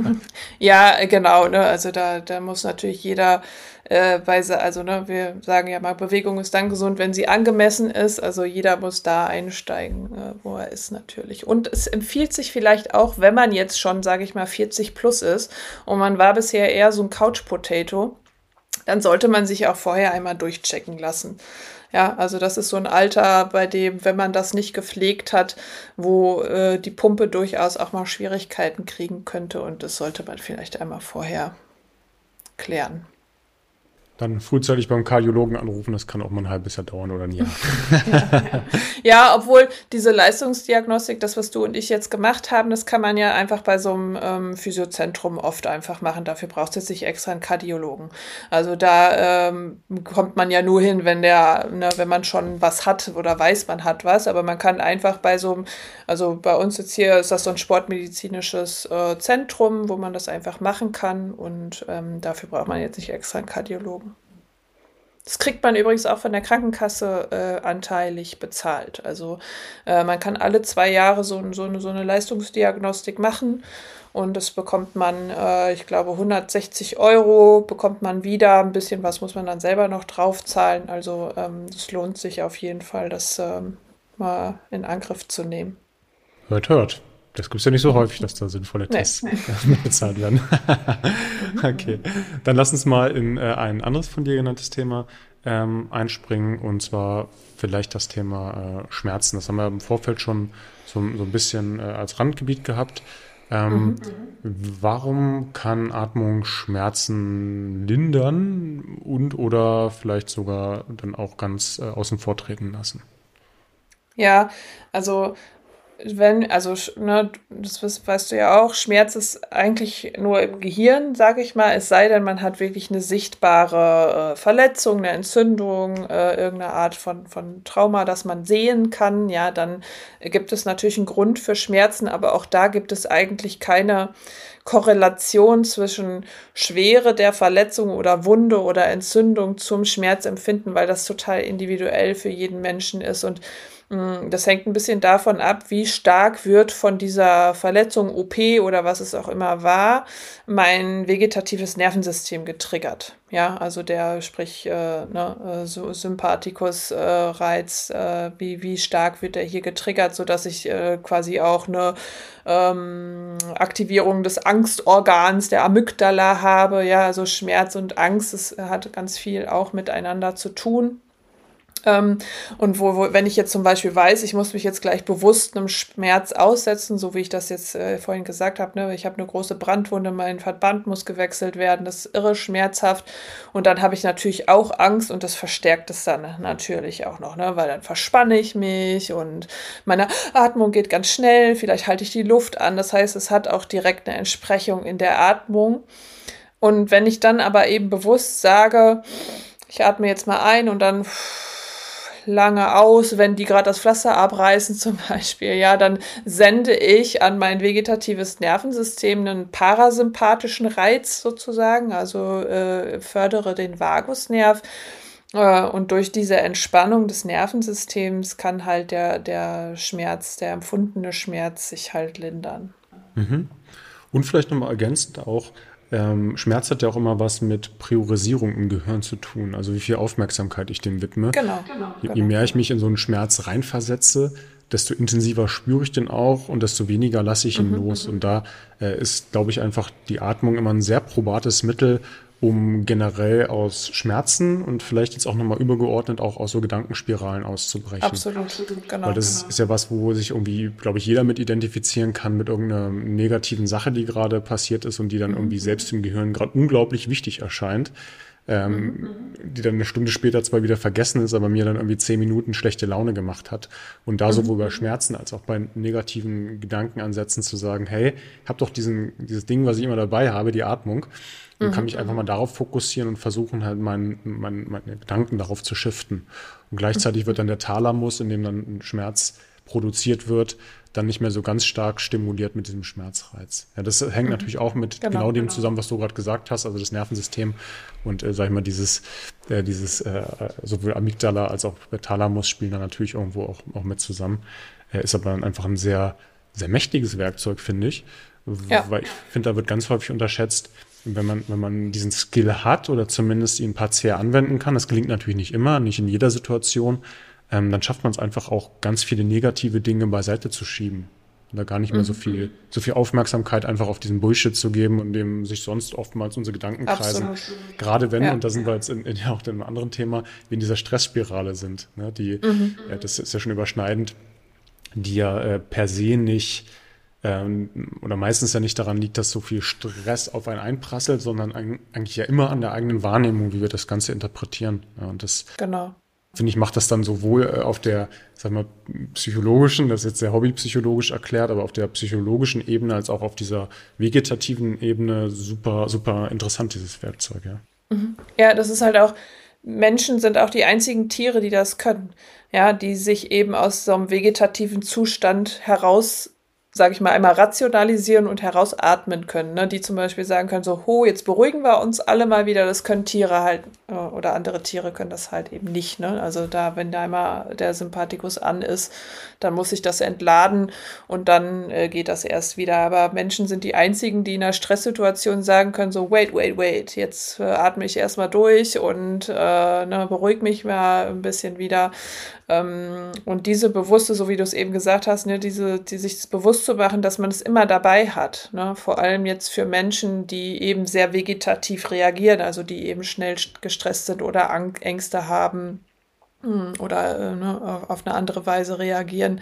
[laughs] ja, genau. Ne? Also da, da muss natürlich jeder äh, Weise, also ne, wir sagen ja mal, Bewegung ist dann gesund, wenn sie angemessen ist. Also jeder muss da einsteigen, äh, wo er ist natürlich. Und es empfiehlt sich vielleicht auch, wenn man jetzt schon, sage ich mal, 40 plus ist und man war bisher eher so ein Couch-Potato, dann sollte man sich auch vorher einmal durchchecken lassen. Ja, also das ist so ein Alter, bei dem, wenn man das nicht gepflegt hat, wo äh, die Pumpe durchaus auch mal Schwierigkeiten kriegen könnte. Und das sollte man vielleicht einmal vorher klären dann frühzeitig beim Kardiologen anrufen. Das kann auch mal ein halbes Jahr dauern oder ein Jahr. [laughs] ja, obwohl diese Leistungsdiagnostik, das, was du und ich jetzt gemacht haben, das kann man ja einfach bei so einem ähm, Physiozentrum oft einfach machen. Dafür braucht es nicht extra einen Kardiologen. Also da ähm, kommt man ja nur hin, wenn der, ne, wenn man schon was hat oder weiß, man hat was. Aber man kann einfach bei so einem, also bei uns jetzt hier ist das so ein sportmedizinisches äh, Zentrum, wo man das einfach machen kann. Und ähm, dafür braucht man jetzt nicht extra einen Kardiologen. Das kriegt man übrigens auch von der Krankenkasse äh, anteilig bezahlt. Also äh, man kann alle zwei Jahre so, so, eine, so eine Leistungsdiagnostik machen und das bekommt man, äh, ich glaube, 160 Euro bekommt man wieder. Ein bisschen was muss man dann selber noch draufzahlen. Also es ähm, lohnt sich auf jeden Fall, das ähm, mal in Angriff zu nehmen. Hört, hört. Das gibt es ja nicht so häufig, dass da sinnvolle Tests [laughs] nee. bezahlt werden. [laughs] okay, dann lass uns mal in äh, ein anderes von dir genanntes Thema ähm, einspringen und zwar vielleicht das Thema äh, Schmerzen. Das haben wir im Vorfeld schon so, so ein bisschen äh, als Randgebiet gehabt. Ähm, mhm. Warum kann Atmung Schmerzen lindern und oder vielleicht sogar dann auch ganz äh, außen vor treten lassen? Ja, also wenn, also ne, das weißt du ja auch, Schmerz ist eigentlich nur im Gehirn, sage ich mal, es sei denn, man hat wirklich eine sichtbare äh, Verletzung, eine Entzündung, äh, irgendeine Art von, von Trauma, das man sehen kann, ja, dann gibt es natürlich einen Grund für Schmerzen, aber auch da gibt es eigentlich keine Korrelation zwischen Schwere der Verletzung oder Wunde oder Entzündung zum Schmerzempfinden, weil das total individuell für jeden Menschen ist und das hängt ein bisschen davon ab, wie stark wird von dieser Verletzung, OP oder was es auch immer war, mein vegetatives Nervensystem getriggert. Ja, also der, sprich, äh, ne, äh, so Sympathikus-Reiz, äh, äh, wie, wie stark wird der hier getriggert, sodass ich äh, quasi auch eine ähm, Aktivierung des Angstorgans, der Amygdala habe. Ja, also Schmerz und Angst, das hat ganz viel auch miteinander zu tun. Ähm, und wo, wo, wenn ich jetzt zum Beispiel weiß, ich muss mich jetzt gleich bewusst einem Schmerz aussetzen, so wie ich das jetzt äh, vorhin gesagt habe, ne? ich habe eine große Brandwunde, mein Verband muss gewechselt werden, das ist irre schmerzhaft. Und dann habe ich natürlich auch Angst und das verstärkt es dann natürlich auch noch, ne? weil dann verspanne ich mich und meine Atmung geht ganz schnell, vielleicht halte ich die Luft an. Das heißt, es hat auch direkt eine Entsprechung in der Atmung. Und wenn ich dann aber eben bewusst sage, ich atme jetzt mal ein und dann lange aus, wenn die gerade das Pflaster abreißen zum [laughs] Beispiel, ja, dann sende ich an mein vegetatives Nervensystem einen parasympathischen Reiz sozusagen, also äh, fördere den Vagusnerv. Äh, und durch diese Entspannung des Nervensystems kann halt der, der Schmerz, der empfundene Schmerz sich halt lindern. Mhm. Und vielleicht nochmal ergänzend auch, ähm, Schmerz hat ja auch immer was mit Priorisierung im Gehirn zu tun, also wie viel Aufmerksamkeit ich dem widme. Genau. genau je, je mehr ich mich in so einen Schmerz reinversetze, desto intensiver spüre ich den auch und desto weniger lasse ich ihn mhm, los. Mhm. Und da äh, ist, glaube ich, einfach die Atmung immer ein sehr probates Mittel, um generell aus Schmerzen und vielleicht jetzt auch nochmal übergeordnet auch aus so Gedankenspiralen auszubrechen. Absolut, genau. Weil das genau. ist ja was, wo sich irgendwie, glaube ich, jeder mit identifizieren kann mit irgendeiner negativen Sache, die gerade passiert ist und die dann mhm. irgendwie selbst im Gehirn gerade unglaublich wichtig erscheint. Ähm, mhm. die dann eine Stunde später zwar wieder vergessen ist, aber mir dann irgendwie zehn Minuten schlechte Laune gemacht hat. Und da mhm. sowohl bei Schmerzen als auch bei negativen Gedankenansätzen zu sagen, hey, ich habe doch diesen, dieses Ding, was ich immer dabei habe, die Atmung und mhm. kann mich einfach mal darauf fokussieren und versuchen halt mein, mein, meine Gedanken darauf zu shiften. Und gleichzeitig wird dann der Thalamus, in dem dann ein Schmerz produziert wird, dann nicht mehr so ganz stark stimuliert mit diesem Schmerzreiz. Ja, das hängt mhm. natürlich auch mit genau, genau dem genau. zusammen, was du gerade gesagt hast, also das Nervensystem und äh, sag ich mal dieses äh, dieses äh, sowohl Amygdala als auch Thalamus spielen da natürlich irgendwo auch, auch mit zusammen. Äh, ist aber dann einfach ein sehr sehr mächtiges Werkzeug, finde ich, ja. weil ich finde, da wird ganz häufig unterschätzt, wenn man, wenn man diesen Skill hat oder zumindest ihn partiell anwenden kann, das gelingt natürlich nicht immer, nicht in jeder Situation, ähm, dann schafft man es einfach auch ganz viele negative Dinge beiseite zu schieben. Und da gar nicht mehr so mhm. viel, so viel Aufmerksamkeit einfach auf diesen Bullshit zu geben und dem sich sonst oftmals unsere Gedanken kreisen. Absolut. Gerade wenn, ja. und da sind wir jetzt in, in, ja auch in einem anderen Thema, wie in dieser Stressspirale sind, ne, die, mhm. ja, das ist ja schon überschneidend, die ja äh, per se nicht ähm, oder meistens ja nicht daran liegt, dass so viel Stress auf einen einprasselt, sondern eigentlich ja immer an der eigenen Wahrnehmung, wie wir das Ganze interpretieren. Ja, und das genau. finde ich, macht das dann sowohl äh, auf der, sag mal, psychologischen, das ist jetzt sehr hobbypsychologisch erklärt, aber auf der psychologischen Ebene als auch auf dieser vegetativen Ebene super, super interessant, dieses Werkzeug, ja. Mhm. Ja, das ist halt auch, Menschen sind auch die einzigen Tiere, die das können. Ja, die sich eben aus so einem vegetativen Zustand heraus sage ich mal, einmal rationalisieren und herausatmen können. Ne? Die zum Beispiel sagen können, so, ho, jetzt beruhigen wir uns alle mal wieder. Das können Tiere halt, äh, oder andere Tiere können das halt eben nicht. Ne? Also da, wenn da einmal der Sympathikus an ist, dann muss ich das entladen und dann äh, geht das erst wieder. Aber Menschen sind die einzigen, die in einer Stresssituation sagen können, so, wait, wait, wait, jetzt äh, atme ich erstmal durch und äh, ne, beruhig mich mal ein bisschen wieder. Ähm, und diese bewusste, so wie du es eben gesagt hast, ne, diese, die sich bewusst zu machen, dass man es immer dabei hat. Ne? Vor allem jetzt für Menschen, die eben sehr vegetativ reagieren, also die eben schnell gestresst sind oder Ängste haben hm, oder äh, ne, auf eine andere Weise reagieren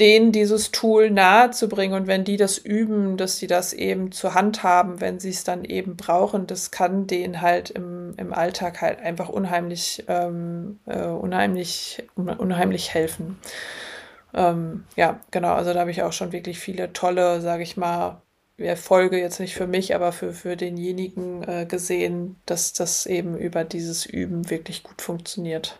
denen dieses Tool nahe zu bringen und wenn die das üben, dass sie das eben zur Hand haben, wenn sie es dann eben brauchen, das kann denen halt im, im Alltag halt einfach unheimlich, ähm, äh, unheimlich, unheimlich helfen. Ähm, ja, genau, also da habe ich auch schon wirklich viele tolle, sage ich mal, Erfolge jetzt nicht für mich, aber für, für denjenigen äh, gesehen, dass das eben über dieses Üben wirklich gut funktioniert.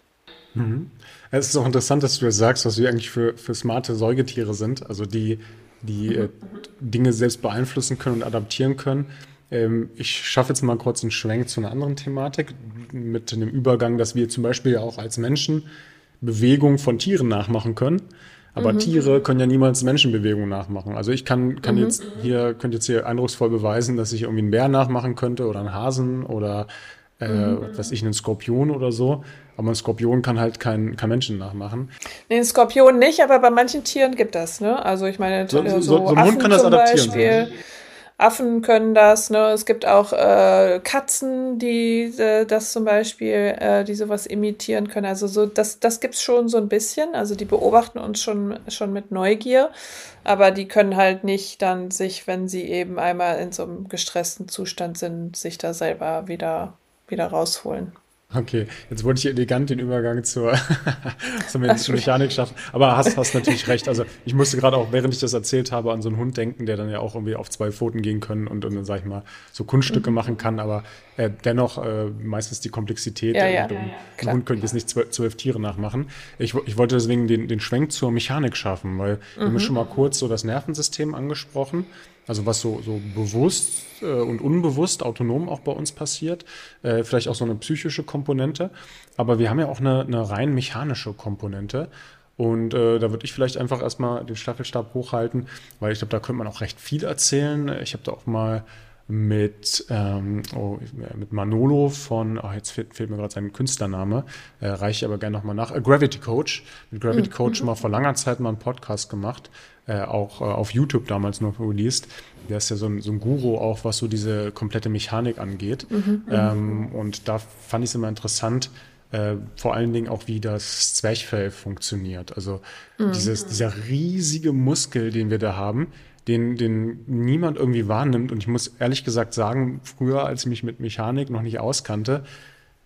Mhm. Es ist auch interessant, dass du das sagst, was wir eigentlich für, für smarte Säugetiere sind, also die, die äh, Dinge selbst beeinflussen können und adaptieren können. Ähm, ich schaffe jetzt mal kurz einen Schwenk zu einer anderen Thematik mit dem Übergang, dass wir zum Beispiel ja auch als Menschen Bewegungen von Tieren nachmachen können. Aber mhm. Tiere können ja niemals Menschenbewegungen nachmachen. Also ich kann, kann mhm. jetzt hier, könnte jetzt hier eindrucksvoll beweisen, dass ich irgendwie einen Bär nachmachen könnte oder einen Hasen oder äh, mhm. was ich, einen Skorpion oder so. Aber ein Skorpion kann halt kein, kein Menschen nachmachen. Nee, ein Skorpion nicht, aber bei manchen Tieren gibt das, ne? Also ich meine, so, so, so, so ein Hund kann das adaptieren. Beispiel, Affen können das, ne? Es gibt auch äh, Katzen, die äh, das zum Beispiel, äh, die sowas imitieren können. Also so, das, das gibt's schon so ein bisschen. Also die beobachten uns schon, schon mit Neugier, aber die können halt nicht dann sich, wenn sie eben einmal in so einem gestressten Zustand sind, sich da selber wieder wieder rausholen. Okay, jetzt wollte ich elegant den Übergang zur, [laughs] zur Mechanik schaffen. Aber hast, hast natürlich recht. Also ich musste gerade auch, während ich das erzählt habe, an so einen Hund denken, der dann ja auch irgendwie auf zwei Pfoten gehen können und, und dann, sag ich mal, so Kunststücke mhm. machen kann. Aber äh, dennoch äh, meistens die Komplexität. Ja, ja, und, ja, ja, ein Hund könnte jetzt nicht zwölf, zwölf, Tiere nachmachen. Ich, ich wollte deswegen den, den Schwenk zur Mechanik schaffen, weil mhm. wir haben schon mal kurz so das Nervensystem angesprochen. Also was so, so bewusst äh, und unbewusst, autonom auch bei uns passiert. Äh, vielleicht auch so eine psychische Komponente. Aber wir haben ja auch eine, eine rein mechanische Komponente. Und äh, da würde ich vielleicht einfach erstmal den Staffelstab hochhalten, weil ich glaube, da könnte man auch recht viel erzählen. Ich habe da auch mal mit, ähm, oh, mit Manolo von, oh, jetzt fehlt, fehlt mir gerade sein Künstlername, äh, reiche ich aber gerne nochmal nach, äh, Gravity Coach. Mit Gravity mhm. Coach mhm. mal vor langer Zeit mal einen Podcast gemacht, äh, auch äh, auf YouTube damals noch released. Der ist ja so ein, so ein Guru auch, was so diese komplette Mechanik angeht. Mhm, mhm. ähm, und da fand ich es immer interessant, äh, vor allen Dingen auch, wie das Zwerchfell funktioniert. Also mhm. dieses, dieser riesige Muskel, den wir da haben, den, den niemand irgendwie wahrnimmt. Und ich muss ehrlich gesagt sagen, früher, als ich mich mit Mechanik noch nicht auskannte,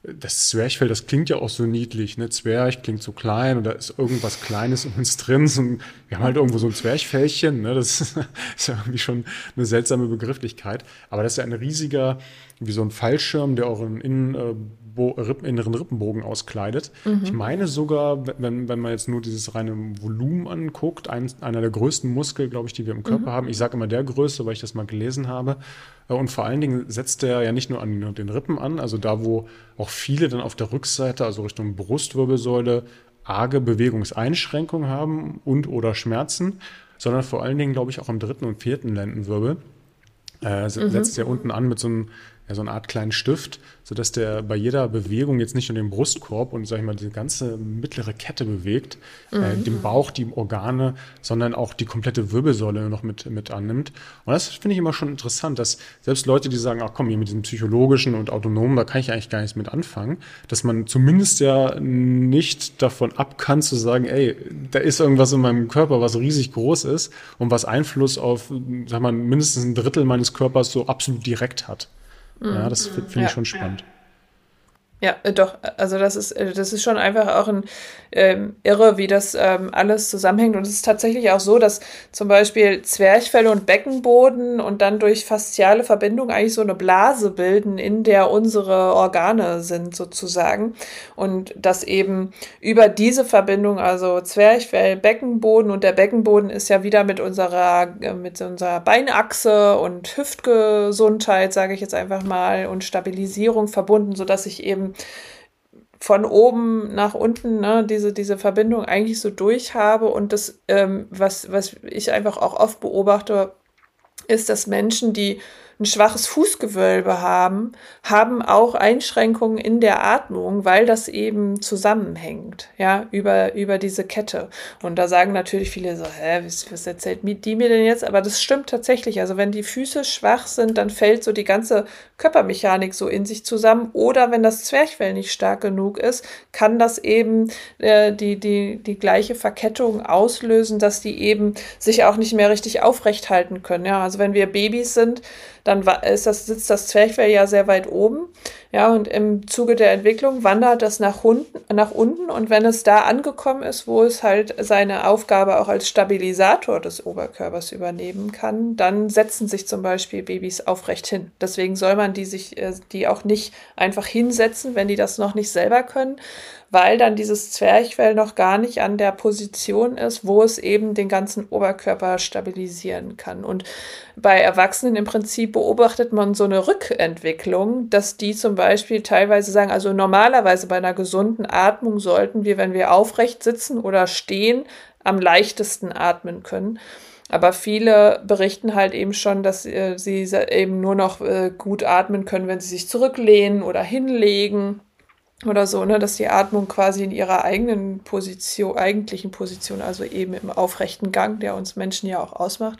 das Zwerchfell, das klingt ja auch so niedlich, ne? Zwerch klingt so klein und da ist irgendwas Kleines in uns drin. So ein, wir haben halt irgendwo so ein Zwerchfellchen, ne? Das [laughs] ist ja irgendwie schon eine seltsame Begrifflichkeit. Aber das ist ja ein riesiger, wie so ein Fallschirm, der auch einen innen, äh, inneren Rippenbogen auskleidet. Mhm. Ich meine sogar, wenn, wenn man jetzt nur dieses reine Volumen anguckt, ein, einer der größten Muskel, glaube ich, die wir im Körper mhm. haben. Ich sage immer der größte, weil ich das mal gelesen habe. Äh, und vor allen Dingen setzt er ja nicht nur an den Rippen an, also da, wo auch viele dann auf der Rückseite, also Richtung Brustwirbelsäule, arge Bewegungseinschränkungen haben und oder Schmerzen, sondern vor allen Dingen, glaube ich, auch am dritten und vierten Lendenwirbel. Äh, mhm. setzt er unten an mit so einem ja, so eine Art kleinen Stift, sodass der bei jeder Bewegung jetzt nicht nur den Brustkorb und, sag ich mal, die ganze mittlere Kette bewegt, äh, mhm. äh, den Bauch, die Organe, sondern auch die komplette Wirbelsäule noch mit, mit annimmt. Und das finde ich immer schon interessant, dass selbst Leute, die sagen, ach komm, hier mit diesem psychologischen und autonomen, da kann ich eigentlich gar nichts mit anfangen, dass man zumindest ja nicht davon ab kann zu sagen, ey, da ist irgendwas in meinem Körper, was riesig groß ist und was Einfluss auf, sag mal, mindestens ein Drittel meines Körpers so absolut direkt hat. Ja, das finde ich ja. schon spannend. Ja, äh, doch, also das ist, äh, das ist schon einfach auch ein ähm, irre, wie das ähm, alles zusammenhängt. Und es ist tatsächlich auch so, dass zum Beispiel Zwerchfelle und Beckenboden und dann durch fasziale Verbindung eigentlich so eine Blase bilden, in der unsere Organe sind sozusagen. Und dass eben über diese Verbindung, also Zwerchfell, Beckenboden und der Beckenboden ist ja wieder mit unserer, äh, mit unserer Beinachse und Hüftgesundheit, sage ich jetzt einfach mal, und Stabilisierung verbunden, sodass ich eben von oben nach unten ne, diese, diese Verbindung eigentlich so durch habe. Und das, ähm, was, was ich einfach auch oft beobachte, ist, dass Menschen, die ein schwaches Fußgewölbe haben, haben auch Einschränkungen in der Atmung, weil das eben zusammenhängt, ja, über, über diese Kette. Und da sagen natürlich viele so, hä, was, was erzählt die mir denn jetzt? Aber das stimmt tatsächlich. Also wenn die Füße schwach sind, dann fällt so die ganze Körpermechanik so in sich zusammen. Oder wenn das Zwerchfell nicht stark genug ist, kann das eben äh, die, die, die gleiche Verkettung auslösen, dass die eben sich auch nicht mehr richtig aufrecht halten können. Ja, also wenn wir Babys sind, dann ist das, sitzt das Zwerchfell ja sehr weit oben. Ja, und im Zuge der Entwicklung wandert das nach, unten, nach unten. Und wenn es da angekommen ist, wo es halt seine Aufgabe auch als Stabilisator des Oberkörpers übernehmen kann, dann setzen sich zum Beispiel Babys aufrecht hin. Deswegen soll man die sich, äh, die auch nicht einfach hinsetzen, wenn die das noch nicht selber können, weil dann dieses Zwerchfell noch gar nicht an der Position ist, wo es eben den ganzen Oberkörper stabilisieren kann. Und bei Erwachsenen im Prinzip beobachtet man so eine Rückentwicklung, dass die zum Beispiel teilweise sagen, also normalerweise bei einer gesunden Atmung sollten wir, wenn wir aufrecht sitzen oder stehen, am leichtesten atmen können. Aber viele berichten halt eben schon, dass äh, sie eben nur noch äh, gut atmen können, wenn sie sich zurücklehnen oder hinlegen oder so, ne, dass die Atmung quasi in ihrer eigenen Position, eigentlichen Position, also eben im aufrechten Gang, der uns Menschen ja auch ausmacht,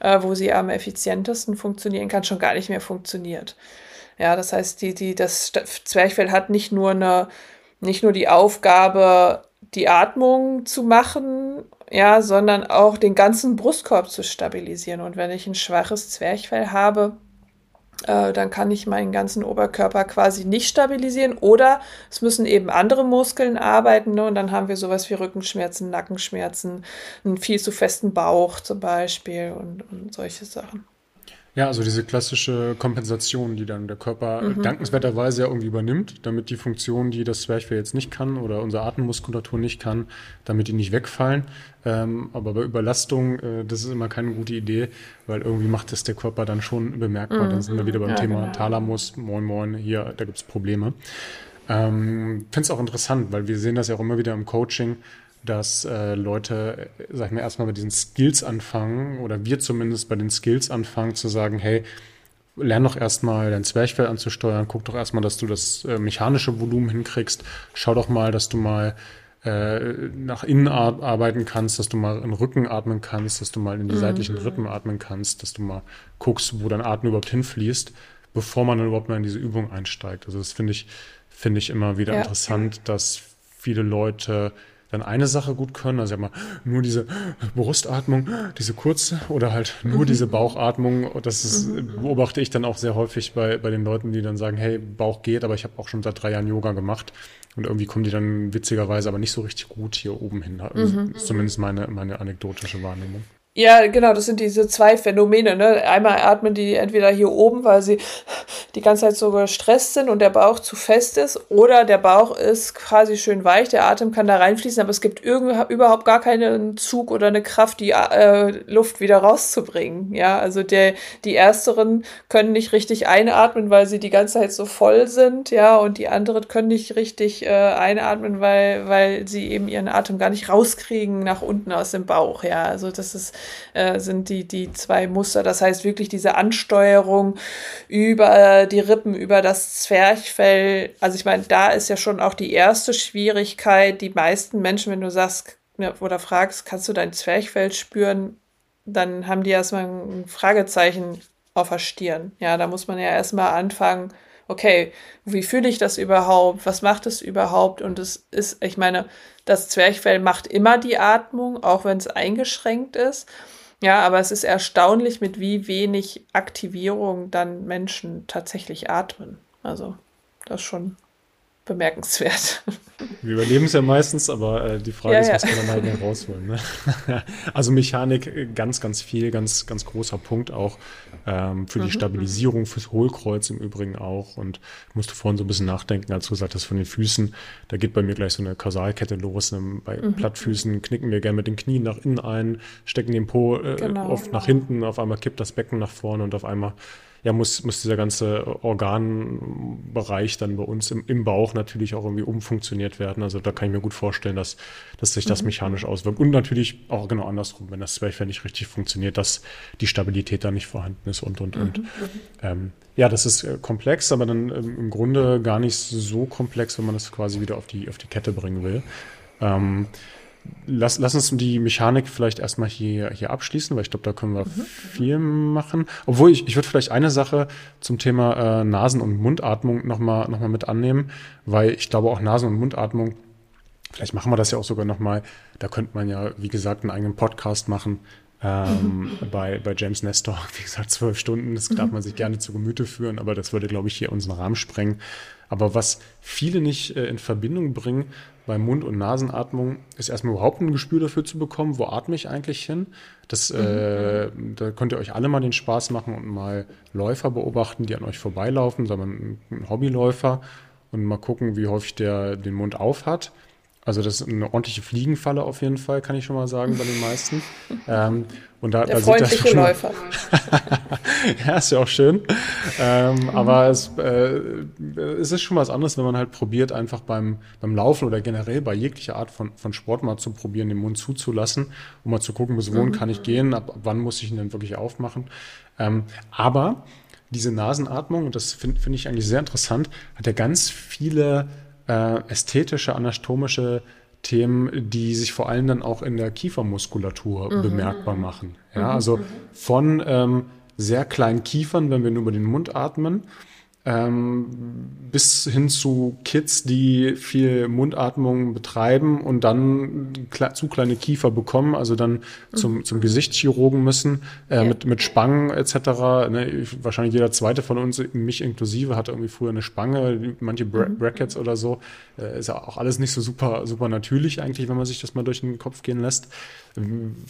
äh, wo sie am effizientesten funktionieren kann, schon gar nicht mehr funktioniert. Ja, das heißt, die, die, das Zwerchfell hat nicht nur eine, nicht nur die Aufgabe, die Atmung zu machen, ja, sondern auch den ganzen Brustkorb zu stabilisieren. Und wenn ich ein schwaches Zwerchfell habe, äh, dann kann ich meinen ganzen Oberkörper quasi nicht stabilisieren oder es müssen eben andere Muskeln arbeiten ne? und dann haben wir sowas wie Rückenschmerzen, Nackenschmerzen, einen viel zu festen Bauch zum Beispiel und, und solche Sachen. Ja, also diese klassische Kompensation, die dann der Körper mhm. dankenswerterweise ja irgendwie übernimmt, damit die Funktionen, die das Zwerchfell jetzt nicht kann oder unsere Atemmuskulatur nicht kann, damit die nicht wegfallen. Ähm, aber bei Überlastung, äh, das ist immer keine gute Idee, weil irgendwie macht es der Körper dann schon bemerkbar. Mhm. Dann sind wir wieder beim ja, Thema genau. Thalamus, moin moin, hier, da gibt's Probleme. Ähm, Finde es auch interessant, weil wir sehen das ja auch immer wieder im Coaching, dass äh, Leute, äh, sag ich mal, erstmal bei diesen Skills anfangen, oder wir zumindest bei den Skills anfangen zu sagen, hey, lern doch erstmal dein Zwerchfell anzusteuern, guck doch erstmal, dass du das äh, mechanische Volumen hinkriegst, schau doch mal, dass du mal äh, nach innen arbeiten kannst, dass du mal in den Rücken atmen kannst, dass du mal in die mhm. seitlichen Rippen atmen kannst, dass du mal guckst, wo dein Atem überhaupt hinfließt, bevor man dann überhaupt mal in diese Übung einsteigt. Also das finde ich, finde ich immer wieder ja. interessant, dass viele Leute dann eine Sache gut können, also mal nur diese Brustatmung, diese kurze oder halt nur mhm. diese Bauchatmung. Das ist, mhm. beobachte ich dann auch sehr häufig bei, bei den Leuten, die dann sagen, hey, Bauch geht, aber ich habe auch schon seit drei Jahren Yoga gemacht. Und irgendwie kommen die dann witzigerweise aber nicht so richtig gut hier oben hin. Also mhm. Zumindest meine, meine anekdotische Wahrnehmung. Ja, genau, das sind diese zwei Phänomene. Ne? Einmal atmen die entweder hier oben, weil sie die ganze Zeit so gestresst sind und der Bauch zu fest ist, oder der Bauch ist quasi schön weich, der Atem kann da reinfließen, aber es gibt überhaupt gar keinen Zug oder eine Kraft, die äh, Luft wieder rauszubringen. Ja, also der, die ersteren können nicht richtig einatmen, weil sie die ganze Zeit so voll sind, ja, und die anderen können nicht richtig äh, einatmen, weil, weil sie eben ihren Atem gar nicht rauskriegen nach unten aus dem Bauch. Ja, also das ist äh, sind die, die zwei Muster. Das heißt wirklich diese Ansteuerung über die Rippen, über das Zwerchfell. Also ich meine, da ist ja schon auch die erste Schwierigkeit. Die meisten Menschen, wenn du sagst oder fragst, kannst du dein Zwerchfell spüren, dann haben die erstmal ein Fragezeichen auf der Stirn. Ja, da muss man ja erstmal anfangen, okay, wie fühle ich das überhaupt? Was macht es überhaupt? Und es ist, ich meine, das Zwerchfell macht immer die Atmung, auch wenn es eingeschränkt ist. Ja, aber es ist erstaunlich, mit wie wenig Aktivierung dann Menschen tatsächlich atmen. Also, das ist schon bemerkenswert. Wir überleben es ja meistens, aber äh, die Frage ja, ist, was kann man halt mehr rausholen. Ne? [laughs] also Mechanik äh, ganz, ganz viel, ganz, ganz großer Punkt auch ähm, für mhm. die Stabilisierung, fürs Hohlkreuz im Übrigen auch. Und ich musste vorhin so ein bisschen nachdenken, als du gesagt hast, von den Füßen, da geht bei mir gleich so eine Kausalkette los. Ne? Bei mhm. Plattfüßen knicken wir gerne mit den Knien nach innen ein, stecken den Po äh, genau, oft nach hinten, auf einmal kippt das Becken nach vorne und auf einmal ja, muss, muss dieser ganze Organbereich dann bei uns im, im Bauch natürlich auch irgendwie umfunktioniert werden. Also da kann ich mir gut vorstellen, dass, dass sich das mhm. mechanisch auswirkt. Und natürlich auch genau andersrum, wenn das Zwerchfell nicht richtig funktioniert, dass die Stabilität da nicht vorhanden ist und, und, und. Mhm. Ähm, ja, das ist äh, komplex, aber dann ähm, im Grunde gar nicht so komplex, wenn man das quasi wieder auf die, auf die Kette bringen will. Ähm, lass, lass uns die Mechanik vielleicht erstmal hier, hier abschließen, weil ich glaube, da können wir mhm. viel machen. Obwohl ich, ich würde vielleicht eine Sache zum Thema äh, Nasen- und Mundatmung nochmal noch mal mit annehmen, weil ich glaube auch Nasen- und Mundatmung, vielleicht machen wir das ja auch sogar nochmal, da könnte man ja, wie gesagt, einen eigenen Podcast machen. Ähm, mhm. bei, bei James Nestor, [laughs] wie gesagt, zwölf Stunden, das darf mhm. man sich gerne zu Gemüte führen, aber das würde, glaube ich, hier unseren Rahmen sprengen. Aber was viele nicht äh, in Verbindung bringen, bei Mund- und Nasenatmung ist erstmal überhaupt ein Gespür dafür zu bekommen, wo atme ich eigentlich hin. Das, mhm. äh, da könnt ihr euch alle mal den Spaß machen und mal Läufer beobachten, die an euch vorbeilaufen, sondern ein Hobbyläufer und mal gucken, wie häufig der den Mund auf hat. Also das ist eine ordentliche Fliegenfalle auf jeden Fall, kann ich schon mal sagen, bei den meisten. Ähm, und da, Der da freundliche sieht das schon, Läufer. [laughs] ja, ist ja auch schön. Ähm, mhm. Aber es, äh, es ist schon was anderes, wenn man halt probiert, einfach beim, beim Laufen oder generell bei jeglicher Art von, von Sport mal zu probieren, den Mund zuzulassen, um mal zu gucken, bis wohin mhm. kann ich gehen, ab, ab, wann muss ich ihn denn wirklich aufmachen. Ähm, aber diese Nasenatmung, und das finde find ich eigentlich sehr interessant, hat ja ganz viele äh, ästhetische, anatomische Themen, die sich vor allem dann auch in der Kiefermuskulatur mhm. bemerkbar machen. Ja, mhm. also von ähm, sehr kleinen Kiefern, wenn wir nur über den Mund atmen, ähm, bis hin zu Kids, die viel Mundatmung betreiben und dann zu kleine Kiefer bekommen, also dann zum, mhm. zum Gesichtschirurgen müssen, äh, ja. mit, mit Spangen etc. Ne, wahrscheinlich jeder zweite von uns, mich inklusive, hat irgendwie früher eine Spange, manche Bra mhm. Brackets oder so. Äh, ist ja auch alles nicht so super, super natürlich eigentlich, wenn man sich das mal durch den Kopf gehen lässt.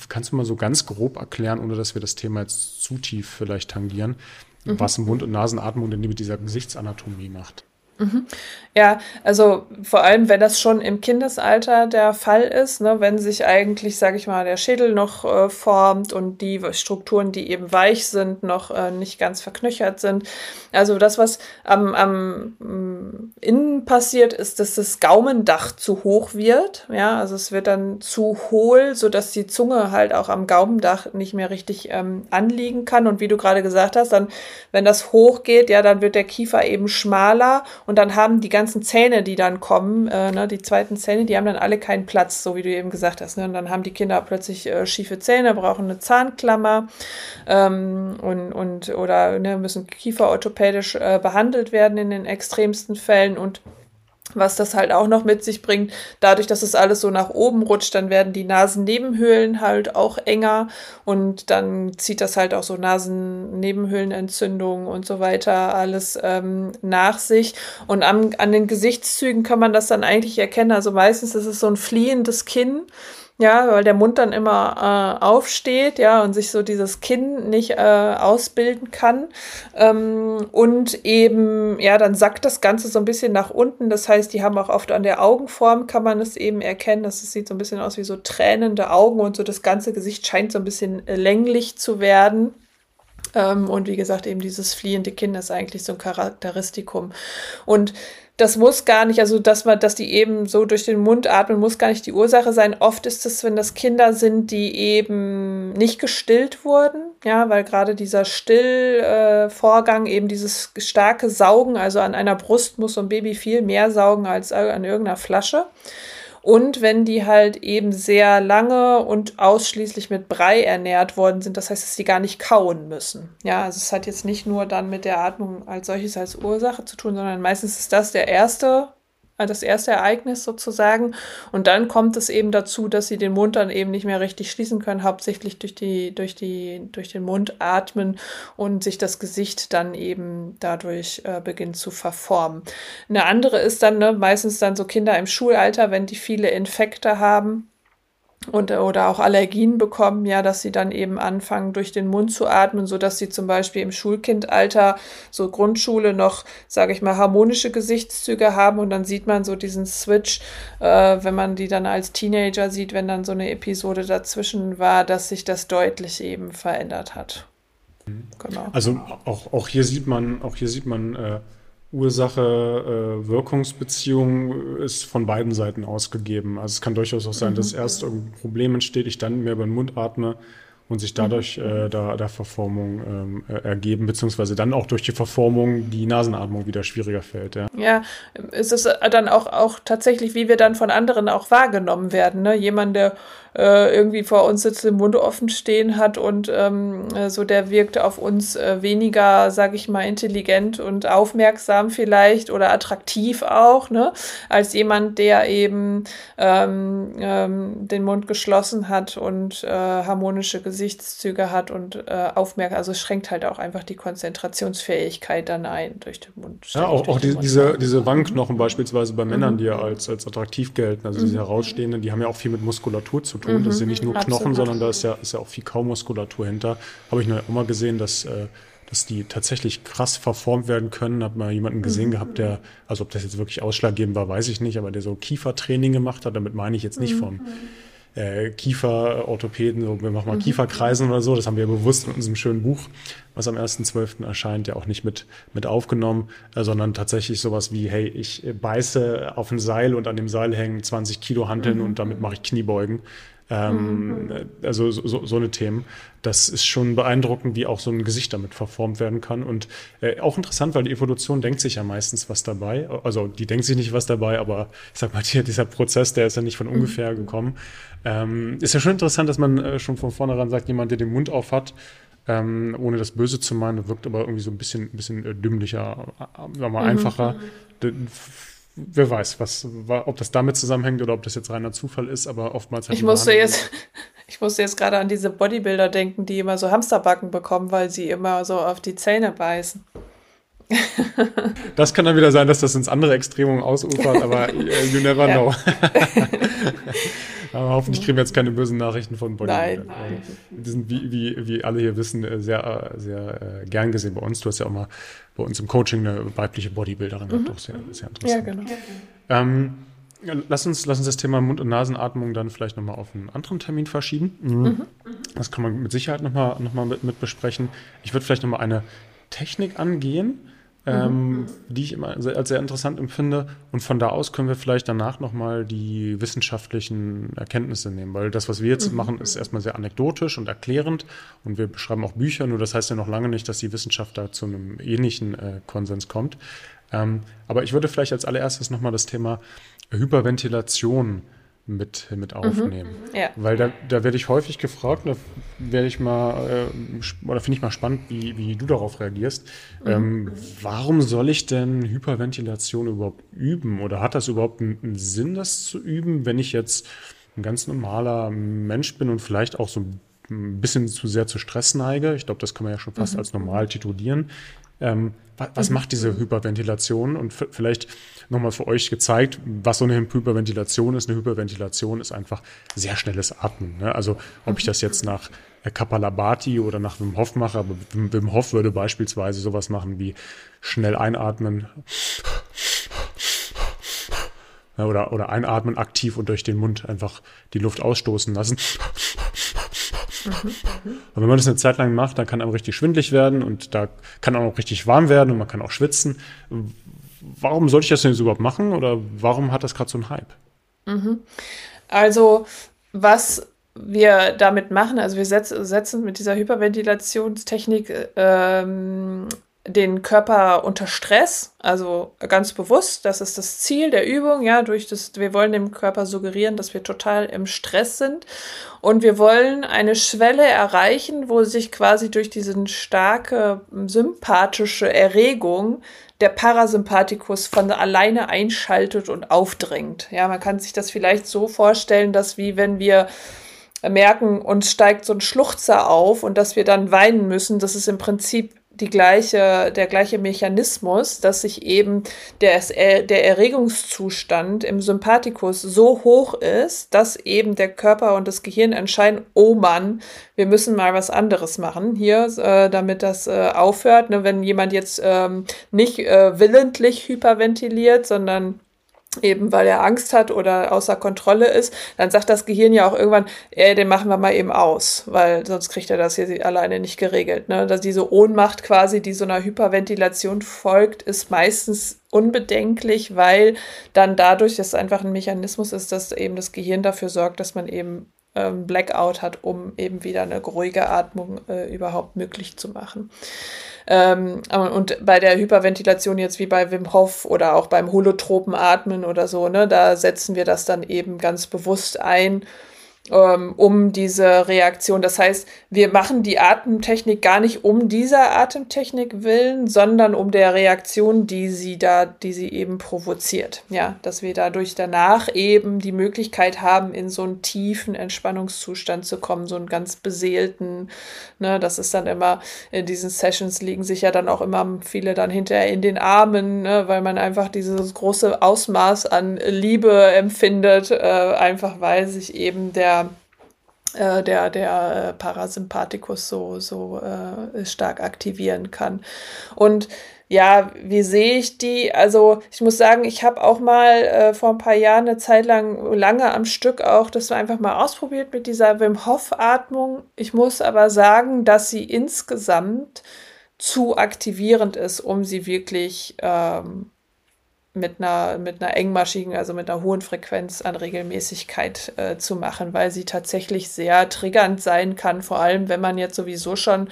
Kannst du mal so ganz grob erklären, ohne dass wir das Thema jetzt zu tief vielleicht tangieren, mhm. was Mund- und Nasenatmung denn mit dieser Gesichtsanatomie macht. Mhm. Ja, also vor allem, wenn das schon im Kindesalter der Fall ist, ne, wenn sich eigentlich, sage ich mal, der Schädel noch äh, formt und die Strukturen, die eben weich sind, noch äh, nicht ganz verknöchert sind. Also das, was am, am mm, innen passiert, ist, dass das Gaumendach zu hoch wird. Ja, also es wird dann zu hohl, so dass die Zunge halt auch am Gaumendach nicht mehr richtig ähm, anliegen kann. Und wie du gerade gesagt hast, dann, wenn das hochgeht, ja, dann wird der Kiefer eben schmaler und dann haben die ganzen Zähne, die dann kommen, äh, ne, die zweiten Zähne, die haben dann alle keinen Platz, so wie du eben gesagt hast. Ne? Und dann haben die Kinder plötzlich äh, schiefe Zähne, brauchen eine Zahnklammer ähm, und, und oder ne, müssen kieferorthopädisch äh, behandelt werden in den extremsten Fällen und was das halt auch noch mit sich bringt. Dadurch, dass es alles so nach oben rutscht, dann werden die Nasennebenhöhlen halt auch enger und dann zieht das halt auch so Nasennebenhöhlenentzündungen und so weiter alles ähm, nach sich. Und am, an den Gesichtszügen kann man das dann eigentlich erkennen. Also meistens ist es so ein fliehendes Kinn ja, weil der Mund dann immer äh, aufsteht, ja, und sich so dieses Kinn nicht äh, ausbilden kann. Ähm, und eben, ja, dann sackt das Ganze so ein bisschen nach unten. Das heißt, die haben auch oft an der Augenform, kann man es eben erkennen, dass es sieht so ein bisschen aus wie so tränende Augen und so das ganze Gesicht scheint so ein bisschen länglich zu werden. Ähm, und wie gesagt, eben dieses fliehende Kind ist eigentlich so ein Charakteristikum. Und das muss gar nicht, also dass man, dass die eben so durch den Mund atmen, muss gar nicht die Ursache sein. Oft ist es, wenn das Kinder sind, die eben nicht gestillt wurden, ja, weil gerade dieser Stillvorgang, äh, eben dieses starke Saugen, also an einer Brust muss so ein Baby viel mehr saugen als an irgendeiner Flasche. Und wenn die halt eben sehr lange und ausschließlich mit Brei ernährt worden sind, das heißt, dass sie gar nicht kauen müssen. Ja, also es hat jetzt nicht nur dann mit der Atmung als solches als Ursache zu tun, sondern meistens ist das der erste das erste Ereignis sozusagen. Und dann kommt es eben dazu, dass sie den Mund dann eben nicht mehr richtig schließen können, hauptsächlich durch die, durch die, durch den Mund atmen und sich das Gesicht dann eben dadurch äh, beginnt zu verformen. Eine andere ist dann ne, meistens dann so Kinder im Schulalter, wenn die viele Infekte haben und oder auch Allergien bekommen, ja, dass sie dann eben anfangen, durch den Mund zu atmen, so dass sie zum Beispiel im Schulkindalter, so Grundschule noch, sage ich mal, harmonische Gesichtszüge haben und dann sieht man so diesen Switch, äh, wenn man die dann als Teenager sieht, wenn dann so eine Episode dazwischen war, dass sich das deutlich eben verändert hat. Genau. Also auch, auch hier sieht man, auch hier sieht man äh Ursache-Wirkungsbeziehung äh, ist von beiden Seiten ausgegeben. Also es kann durchaus auch sein, mhm. dass erst ein Problem entsteht, ich dann mehr über den Mund atme und sich dadurch mhm. äh, da, da Verformung ähm, äh, ergeben, beziehungsweise dann auch durch die Verformung die Nasenatmung wieder schwieriger fällt. Ja, ja ist es dann auch, auch tatsächlich, wie wir dann von anderen auch wahrgenommen werden. Ne? Jemand, der äh, irgendwie vor uns sitzt, den Mund offen stehen hat und ähm, äh, so der wirkt auf uns äh, weniger, sag ich mal, intelligent und aufmerksam vielleicht oder attraktiv auch, ne, als jemand, der eben ähm, ähm, den Mund geschlossen hat und äh, harmonische Gesichtszüge hat und äh, aufmerksam, also schränkt halt auch einfach die Konzentrationsfähigkeit dann ein durch den Mund. Ja, auch, auch die, diese, diese Wangenknochen beispielsweise bei Männern, mhm. die ja als, als attraktiv gelten, also mhm. diese herausstehenden, die haben ja auch viel mit Muskulatur zu tun. Mhm, das sind nicht nur absolut. Knochen, sondern da ist ja, ist ja auch viel Kaumuskulatur hinter. Habe ich auch mal gesehen, dass, äh, dass die tatsächlich krass verformt werden können. Habe mal jemanden gesehen mhm. gehabt, der, also ob das jetzt wirklich ausschlaggebend war, weiß ich nicht, aber der so Kiefertraining gemacht hat. Damit meine ich jetzt nicht mhm. vom äh, Kieferorthopäden, so, wir machen mal mhm. Kieferkreisen oder so. Das haben wir bewusst in unserem schönen Buch, was am 1.12. erscheint, ja auch nicht mit, mit aufgenommen, äh, sondern tatsächlich sowas wie, hey, ich beiße auf ein Seil und an dem Seil hängen 20 Kilo Hanteln mhm. und damit mache ich Kniebeugen. Ähm, mhm. Also so, so eine Themen. Das ist schon beeindruckend, wie auch so ein Gesicht damit verformt werden kann. Und äh, auch interessant, weil die Evolution denkt sich ja meistens was dabei. Also die denkt sich nicht was dabei, aber ich sag mal, [laughs] hier, dieser Prozess, der ist ja nicht von mhm. ungefähr gekommen. Ähm, ist ja schon interessant, dass man äh, schon von vornherein sagt, jemand, der den Mund auf hat, ähm, ohne das Böse zu meinen, wirkt aber irgendwie so ein bisschen, ein bisschen äh, dümmlicher, äh, sagen wir mal, mhm. Wer weiß, was, ob das damit zusammenhängt oder ob das jetzt reiner Zufall ist, aber oftmals hat ich musste jetzt [laughs] Ich musste jetzt gerade an diese Bodybuilder denken, die immer so Hamsterbacken bekommen, weil sie immer so auf die Zähne beißen. Das kann dann wieder sein, dass das ins andere Extremum ausufert, [laughs] aber uh, you never know. [laughs] aber hoffentlich kriegen wir jetzt keine bösen Nachrichten von Bodybuildern. Nein, nein. Die sind, wie, wie, wie alle hier wissen, äh, sehr, sehr äh, gern gesehen bei uns. Du hast ja auch mal bei uns im Coaching eine weibliche Bodybuilderin mhm. Doch sehr, sehr interessant. Ja, genau. Ähm, lass, uns, lass uns das Thema Mund- und Nasenatmung dann vielleicht nochmal auf einen anderen Termin verschieben. Mhm. Mhm. Das kann man mit Sicherheit nochmal noch mal mit, mit besprechen. Ich würde vielleicht nochmal eine Technik angehen, ähm, mhm. die ich immer als sehr interessant empfinde. Und von da aus können wir vielleicht danach nochmal die wissenschaftlichen Erkenntnisse nehmen, weil das, was wir jetzt mhm. machen, ist erstmal sehr anekdotisch und erklärend und wir beschreiben auch Bücher, nur das heißt ja noch lange nicht, dass die Wissenschaft da zu einem ähnlichen äh, Konsens kommt. Ähm, aber ich würde vielleicht als allererstes nochmal das Thema Hyperventilation mit, mit mhm. aufnehmen. Mhm, ja. Weil da, da werde ich häufig gefragt, da werde ich mal, äh, oder finde ich mal spannend, wie, wie du darauf reagierst. Mhm. Ähm, warum soll ich denn Hyperventilation überhaupt üben? Oder hat das überhaupt einen, Sinn, das zu üben, wenn ich jetzt ein ganz normaler Mensch bin und vielleicht auch so ein bisschen zu sehr zu Stress neige? Ich glaube, das kann man ja schon fast mhm. als normal titulieren. Ähm, was mhm. macht diese Hyperventilation? Und vielleicht nochmal für euch gezeigt, was so eine Hyperventilation ist. Eine Hyperventilation ist einfach sehr schnelles Atmen. Ne? Also ob ich das jetzt nach Kapalabhati oder nach Wim Hof mache, aber Wim Hof würde beispielsweise sowas machen wie schnell einatmen oder, oder einatmen aktiv und durch den Mund einfach die Luft ausstoßen lassen. Und wenn man das eine Zeit lang macht, dann kann einem richtig schwindlig werden und da kann auch richtig warm werden und man kann auch schwitzen. Warum sollte ich das denn jetzt überhaupt machen oder warum hat das gerade so einen Hype? Mhm. Also, was wir damit machen, also wir setz, setzen mit dieser Hyperventilationstechnik ähm, den Körper unter Stress, also ganz bewusst, das ist das Ziel der Übung, ja, durch das, wir wollen dem Körper suggerieren, dass wir total im Stress sind und wir wollen eine Schwelle erreichen, wo sich quasi durch diese starke sympathische Erregung der Parasympathikus von alleine einschaltet und aufdrängt. Ja, man kann sich das vielleicht so vorstellen, dass wie wenn wir merken, uns steigt so ein Schluchzer auf und dass wir dann weinen müssen, das ist im Prinzip die gleiche, der gleiche Mechanismus, dass sich eben der, der Erregungszustand im Sympathikus so hoch ist, dass eben der Körper und das Gehirn entscheiden, oh Mann, wir müssen mal was anderes machen hier, äh, damit das äh, aufhört. Ne, wenn jemand jetzt ähm, nicht äh, willentlich hyperventiliert, sondern eben weil er Angst hat oder außer Kontrolle ist, dann sagt das Gehirn ja auch irgendwann, ey, den machen wir mal eben aus, weil sonst kriegt er das hier alleine nicht geregelt. Ne? Dass diese Ohnmacht quasi, die so einer Hyperventilation folgt, ist meistens unbedenklich, weil dann dadurch, dass es einfach ein Mechanismus ist, dass eben das Gehirn dafür sorgt, dass man eben ähm, Blackout hat, um eben wieder eine ruhige Atmung äh, überhaupt möglich zu machen. Ähm, und bei der Hyperventilation jetzt wie bei Wim Hof oder auch beim holotropen Atmen oder so, ne, da setzen wir das dann eben ganz bewusst ein um diese Reaktion. Das heißt, wir machen die Atemtechnik gar nicht um dieser Atemtechnik willen, sondern um der Reaktion, die sie da, die sie eben provoziert. Ja, dass wir dadurch danach eben die Möglichkeit haben, in so einen tiefen Entspannungszustand zu kommen, so einen ganz beseelten, ne, das ist dann immer, in diesen Sessions liegen sich ja dann auch immer viele dann hinterher in den Armen, ne, weil man einfach dieses große Ausmaß an Liebe empfindet, äh, einfach weil sich eben der äh, der, der Parasympathikus so, so äh, stark aktivieren kann. Und ja, wie sehe ich die? Also ich muss sagen, ich habe auch mal äh, vor ein paar Jahren eine Zeit lang lange am Stück auch das einfach mal ausprobiert mit dieser Wim Hof Atmung. Ich muss aber sagen, dass sie insgesamt zu aktivierend ist, um sie wirklich ähm, mit einer, mit einer engmaschigen, also mit einer hohen Frequenz an Regelmäßigkeit äh, zu machen, weil sie tatsächlich sehr triggernd sein kann, vor allem wenn man jetzt sowieso schon,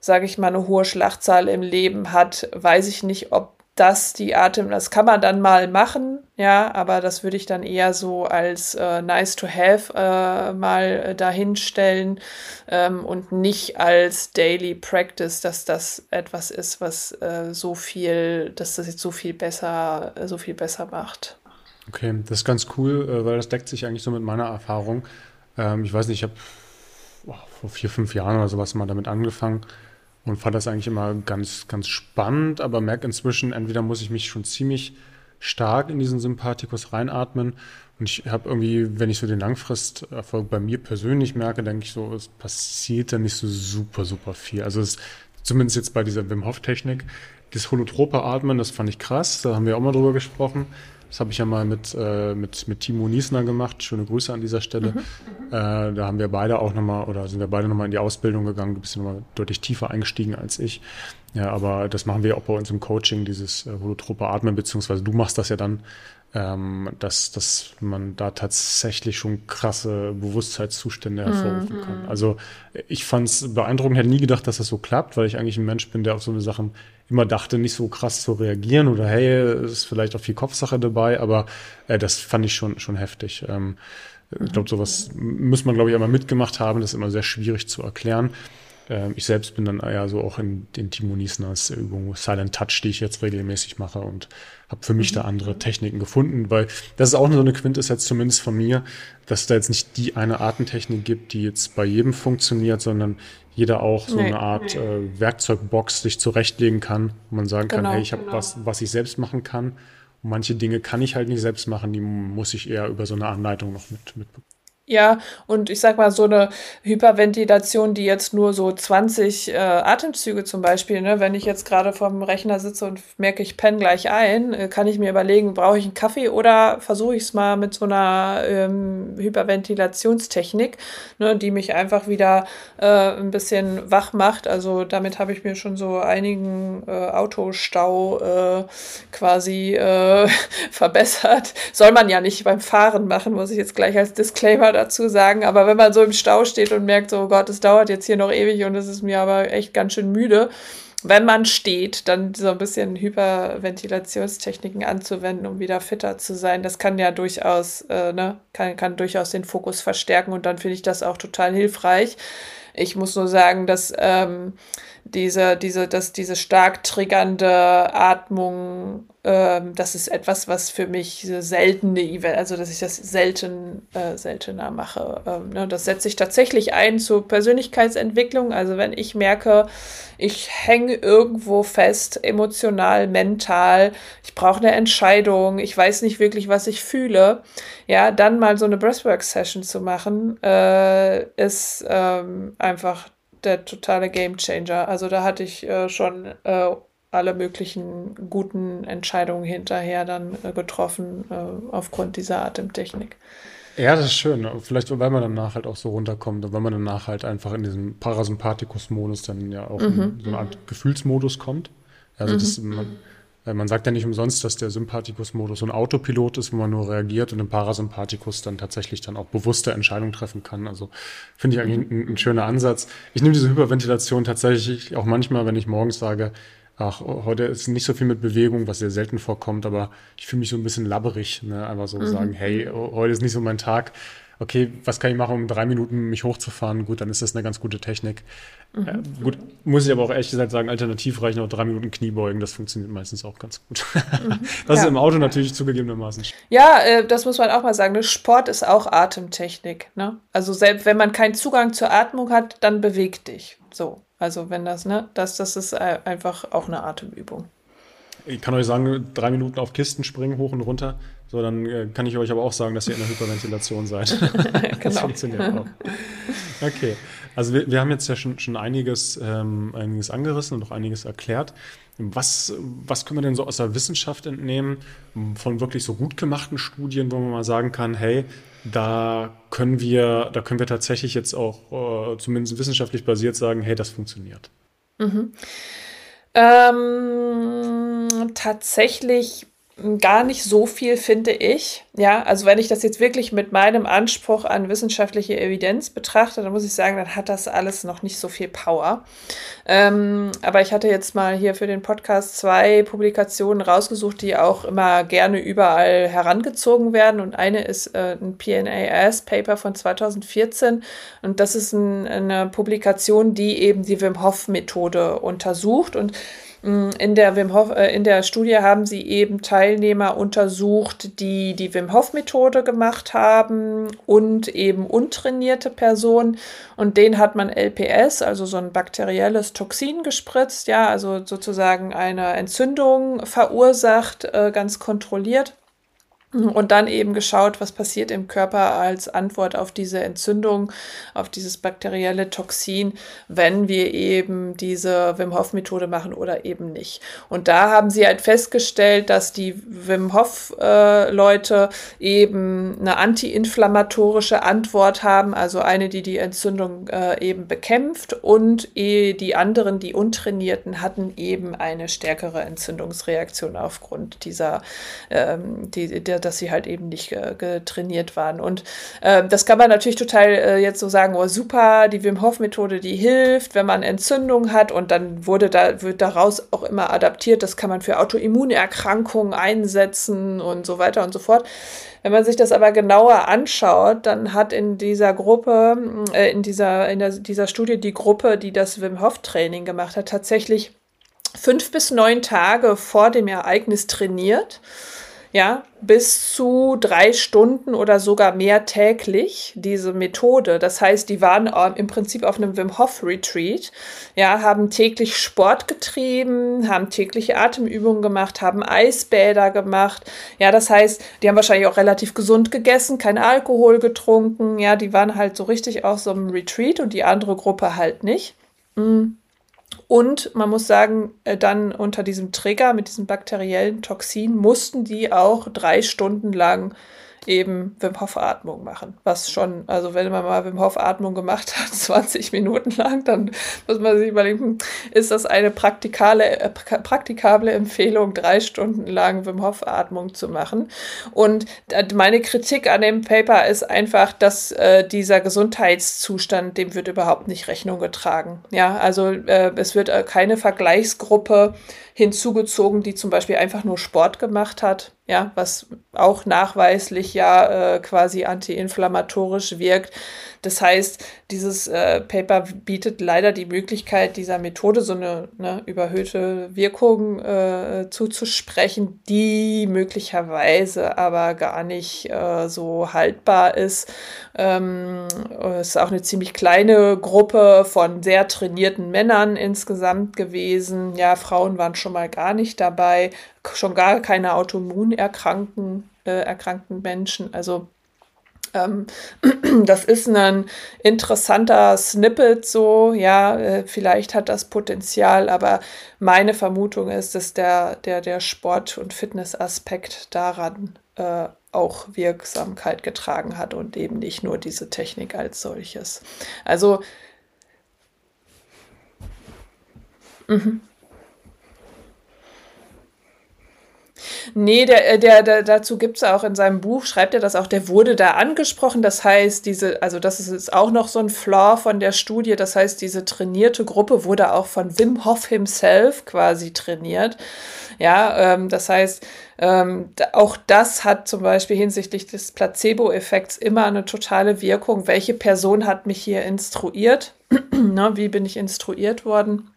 sage ich mal, eine hohe Schlachtzahl im Leben hat, weiß ich nicht, ob das die Atem, das kann man dann mal machen, ja, aber das würde ich dann eher so als äh, nice to have äh, mal dahinstellen ähm, und nicht als daily practice, dass das etwas ist, was äh, so viel, dass das jetzt so viel besser, so viel besser macht. Okay, das ist ganz cool, äh, weil das deckt sich eigentlich so mit meiner Erfahrung. Ähm, ich weiß nicht, ich habe vor vier, fünf Jahren oder sowas mal damit angefangen und fand das eigentlich immer ganz, ganz spannend, aber merke inzwischen, entweder muss ich mich schon ziemlich stark in diesen Sympathikus reinatmen und ich habe irgendwie, wenn ich so den Langfristerfolg bei mir persönlich merke, denke ich so, es passiert da nicht so super, super viel. Also es, zumindest jetzt bei dieser Wim Hof Technik, das holotrope Atmen, das fand ich krass, da haben wir auch mal drüber gesprochen. Das habe ich ja mal mit, äh, mit, mit Timo Niesner gemacht. Schöne Grüße an dieser Stelle. Mhm. Äh, da haben wir beide auch nochmal, oder sind wir beide nochmal in die Ausbildung gegangen. Du bist ja nochmal deutlich tiefer eingestiegen als ich. Ja, aber das machen wir auch bei uns im Coaching, dieses äh, holotrope Atmen, beziehungsweise du machst das ja dann, ähm, dass, dass man da tatsächlich schon krasse Bewusstseinszustände hervorrufen mhm. kann. Also ich fand es beeindruckend, hätte nie gedacht, dass das so klappt, weil ich eigentlich ein Mensch bin, der auf so eine Sachen immer dachte, nicht so krass zu reagieren oder hey, ist vielleicht auch viel Kopfsache dabei, aber äh, das fand ich schon, schon heftig. Ähm, ich glaube, sowas muss man, glaube ich, einmal mitgemacht haben. Das ist immer sehr schwierig zu erklären. Ähm, ich selbst bin dann eher so auch in den Timo Niesners Übung Silent Touch, die ich jetzt regelmäßig mache und habe für mich da andere Techniken gefunden, weil das ist auch so eine Quintessenz zumindest von mir, dass es da jetzt nicht die eine Artentechnik gibt, die jetzt bei jedem funktioniert, sondern jeder auch so nee, eine Art nee. äh, Werkzeugbox sich zurechtlegen kann, wo man sagen genau, kann, hey, ich habe genau. was, was ich selbst machen kann. Und manche Dinge kann ich halt nicht selbst machen, die muss ich eher über so eine Anleitung noch mit, mitbekommen. Ja, und ich sag mal, so eine Hyperventilation, die jetzt nur so 20 äh, Atemzüge zum Beispiel, ne, wenn ich jetzt gerade vorm Rechner sitze und merke, ich penne gleich ein, äh, kann ich mir überlegen, brauche ich einen Kaffee oder versuche ich es mal mit so einer ähm, Hyperventilationstechnik, ne, die mich einfach wieder äh, ein bisschen wach macht. Also damit habe ich mir schon so einigen äh, Autostau äh, quasi äh, [laughs] verbessert. Soll man ja nicht beim Fahren machen, muss ich jetzt gleich als Disclaimer dazu sagen. Aber wenn man so im Stau steht und merkt, so oh Gott, es dauert jetzt hier noch ewig und es ist mir aber echt ganz schön müde, wenn man steht, dann so ein bisschen Hyperventilationstechniken anzuwenden, um wieder fitter zu sein, das kann ja durchaus, äh, ne, kann, kann durchaus den Fokus verstärken und dann finde ich das auch total hilfreich. Ich muss nur sagen, dass ähm, diese, diese, dass diese stark triggernde Atmung, ähm, das ist etwas, was für mich seltene Event, also dass ich das selten, äh, seltener mache. Ähm, ne, das setze ich tatsächlich ein zur Persönlichkeitsentwicklung. Also wenn ich merke, ich hänge irgendwo fest, emotional, mental, ich brauche eine Entscheidung, ich weiß nicht wirklich, was ich fühle, ja, dann mal so eine Breathwork-Session zu machen, äh, ist ähm, einfach der totale Gamechanger. Also da hatte ich äh, schon äh, alle möglichen guten Entscheidungen hinterher dann äh, getroffen äh, aufgrund dieser Atemtechnik. Ja, das ist schön. Vielleicht, weil man danach halt auch so runterkommt und weil man danach halt einfach in diesem Parasympathikus-Modus dann ja auch mhm. in so eine Art Gefühlsmodus kommt. Also mhm. das, man, man sagt ja nicht umsonst, dass der Sympathikus-Modus so ein Autopilot ist, wo man nur reagiert und im Parasympathikus dann tatsächlich dann auch bewusste Entscheidungen treffen kann. Also finde ich eigentlich ein, ein, schöner Ansatz. Ich nehme diese Hyperventilation tatsächlich auch manchmal, wenn ich morgens sage, ach, heute ist nicht so viel mit Bewegung, was sehr selten vorkommt, aber ich fühle mich so ein bisschen labberig. Ne? Einfach so mhm. sagen, hey, heute ist nicht so mein Tag okay, was kann ich machen, um drei Minuten mich hochzufahren? Gut, dann ist das eine ganz gute Technik. Mhm. Äh, gut, muss ich aber auch ehrlich gesagt sagen, alternativ reichen auch drei Minuten Kniebeugen, das funktioniert meistens auch ganz gut. Mhm. [laughs] das ja. ist im Auto natürlich zugegebenermaßen. Ja, äh, das muss man auch mal sagen. Ne? Sport ist auch Atemtechnik. Ne? Also selbst wenn man keinen Zugang zur Atmung hat, dann beweg dich. So. Also wenn das, ne, das, das ist äh, einfach auch eine Atemübung. Ich kann euch sagen, drei Minuten auf Kisten springen, hoch und runter. So, dann äh, kann ich euch aber auch sagen, dass ihr in der Hyperventilation seid. [laughs] genau. Das funktioniert auch. Okay. Also wir, wir haben jetzt ja schon, schon einiges, ähm, einiges angerissen und auch einiges erklärt. Was, was können wir denn so aus der Wissenschaft entnehmen von wirklich so gut gemachten Studien, wo man mal sagen kann, hey, da können wir, da können wir tatsächlich jetzt auch äh, zumindest wissenschaftlich basiert sagen, hey, das funktioniert. Mhm. Ähm, tatsächlich gar nicht so viel, finde ich. Ja, also wenn ich das jetzt wirklich mit meinem Anspruch an wissenschaftliche Evidenz betrachte, dann muss ich sagen, dann hat das alles noch nicht so viel Power. Ähm, aber ich hatte jetzt mal hier für den Podcast zwei Publikationen rausgesucht, die auch immer gerne überall herangezogen werden. Und eine ist äh, ein PNAS-Paper von 2014. Und das ist ein, eine Publikation, die eben die Wim Hof-Methode untersucht. Und in der, Wim Hof, äh, in der Studie haben sie eben Teilnehmer untersucht, die die Wim Hof Methode gemacht haben und eben untrainierte Personen. Und denen hat man LPS, also so ein bakterielles Toxin gespritzt, ja, also sozusagen eine Entzündung verursacht, äh, ganz kontrolliert. Und dann eben geschaut, was passiert im Körper als Antwort auf diese Entzündung, auf dieses bakterielle Toxin, wenn wir eben diese Wim Hof Methode machen oder eben nicht. Und da haben sie halt festgestellt, dass die Wim Hof äh, eben eine antiinflammatorische Antwort haben, also eine, die die Entzündung äh, eben bekämpft und eh die anderen, die untrainierten, hatten eben eine stärkere Entzündungsreaktion aufgrund dieser ähm, der dass sie halt eben nicht äh, getrainiert waren. Und äh, das kann man natürlich total äh, jetzt so sagen, oh super, die Wim Hof Methode, die hilft, wenn man Entzündung hat und dann wurde da, wird daraus auch immer adaptiert, das kann man für Autoimmunerkrankungen einsetzen und so weiter und so fort. Wenn man sich das aber genauer anschaut, dann hat in dieser Gruppe, äh, in dieser, in der, dieser Studie die Gruppe, die das Wim Hof Training gemacht hat, tatsächlich fünf bis neun Tage vor dem Ereignis trainiert ja, bis zu drei Stunden oder sogar mehr täglich, diese Methode. Das heißt, die waren äh, im Prinzip auf einem Wim Hof Retreat, ja, haben täglich Sport getrieben, haben tägliche Atemübungen gemacht, haben Eisbäder gemacht. Ja, das heißt, die haben wahrscheinlich auch relativ gesund gegessen, kein Alkohol getrunken. Ja, die waren halt so richtig auf so einem Retreat und die andere Gruppe halt nicht. Mhm. Und man muss sagen, äh, dann unter diesem Trigger mit diesem bakteriellen Toxin mussten die auch drei Stunden lang eben Wim Hof Atmung machen. Was schon, also wenn man mal Wim Hof Atmung gemacht hat, [laughs] 20 Minuten lang, dann muss man sich überlegen, ist das eine praktikale, äh, praktikable Empfehlung, drei Stunden lang Wim Hof Atmung zu machen. Und meine Kritik an dem Paper ist einfach, dass äh, dieser Gesundheitszustand, dem wird überhaupt nicht Rechnung getragen. Ja, also äh, es wird äh, keine Vergleichsgruppe hinzugezogen, die zum Beispiel einfach nur Sport gemacht hat, ja, was auch nachweislich ja äh, quasi antiinflammatorisch wirkt. Das heißt, dieses äh, Paper bietet leider die Möglichkeit, dieser Methode so eine ne, überhöhte Wirkung äh, zuzusprechen, die möglicherweise aber gar nicht äh, so haltbar ist. Ähm, es ist auch eine ziemlich kleine Gruppe von sehr trainierten Männern insgesamt gewesen. Ja, Frauen waren schon mal gar nicht dabei, schon gar keine autoimmunerkrankten äh, erkrankten Menschen. Also ähm, [clears throat] das ist ein interessanter Snippet, so, ja, äh, vielleicht hat das Potenzial, aber meine Vermutung ist, dass der, der, der Sport- und Fitnessaspekt daran äh, auch Wirksamkeit getragen hat und eben nicht nur diese Technik als solches. Also, mhm. Nee, der, äh, der, der dazu gibt es auch in seinem Buch, schreibt er das auch, der wurde da angesprochen. Das heißt, diese, also das ist auch noch so ein Flaw von der Studie. Das heißt, diese trainierte Gruppe wurde auch von Wim Hof himself quasi trainiert. Ja, ähm, das heißt, ähm, auch das hat zum Beispiel hinsichtlich des Placebo-Effekts immer eine totale Wirkung. Welche Person hat mich hier instruiert? [clears throat] ne, wie bin ich instruiert worden?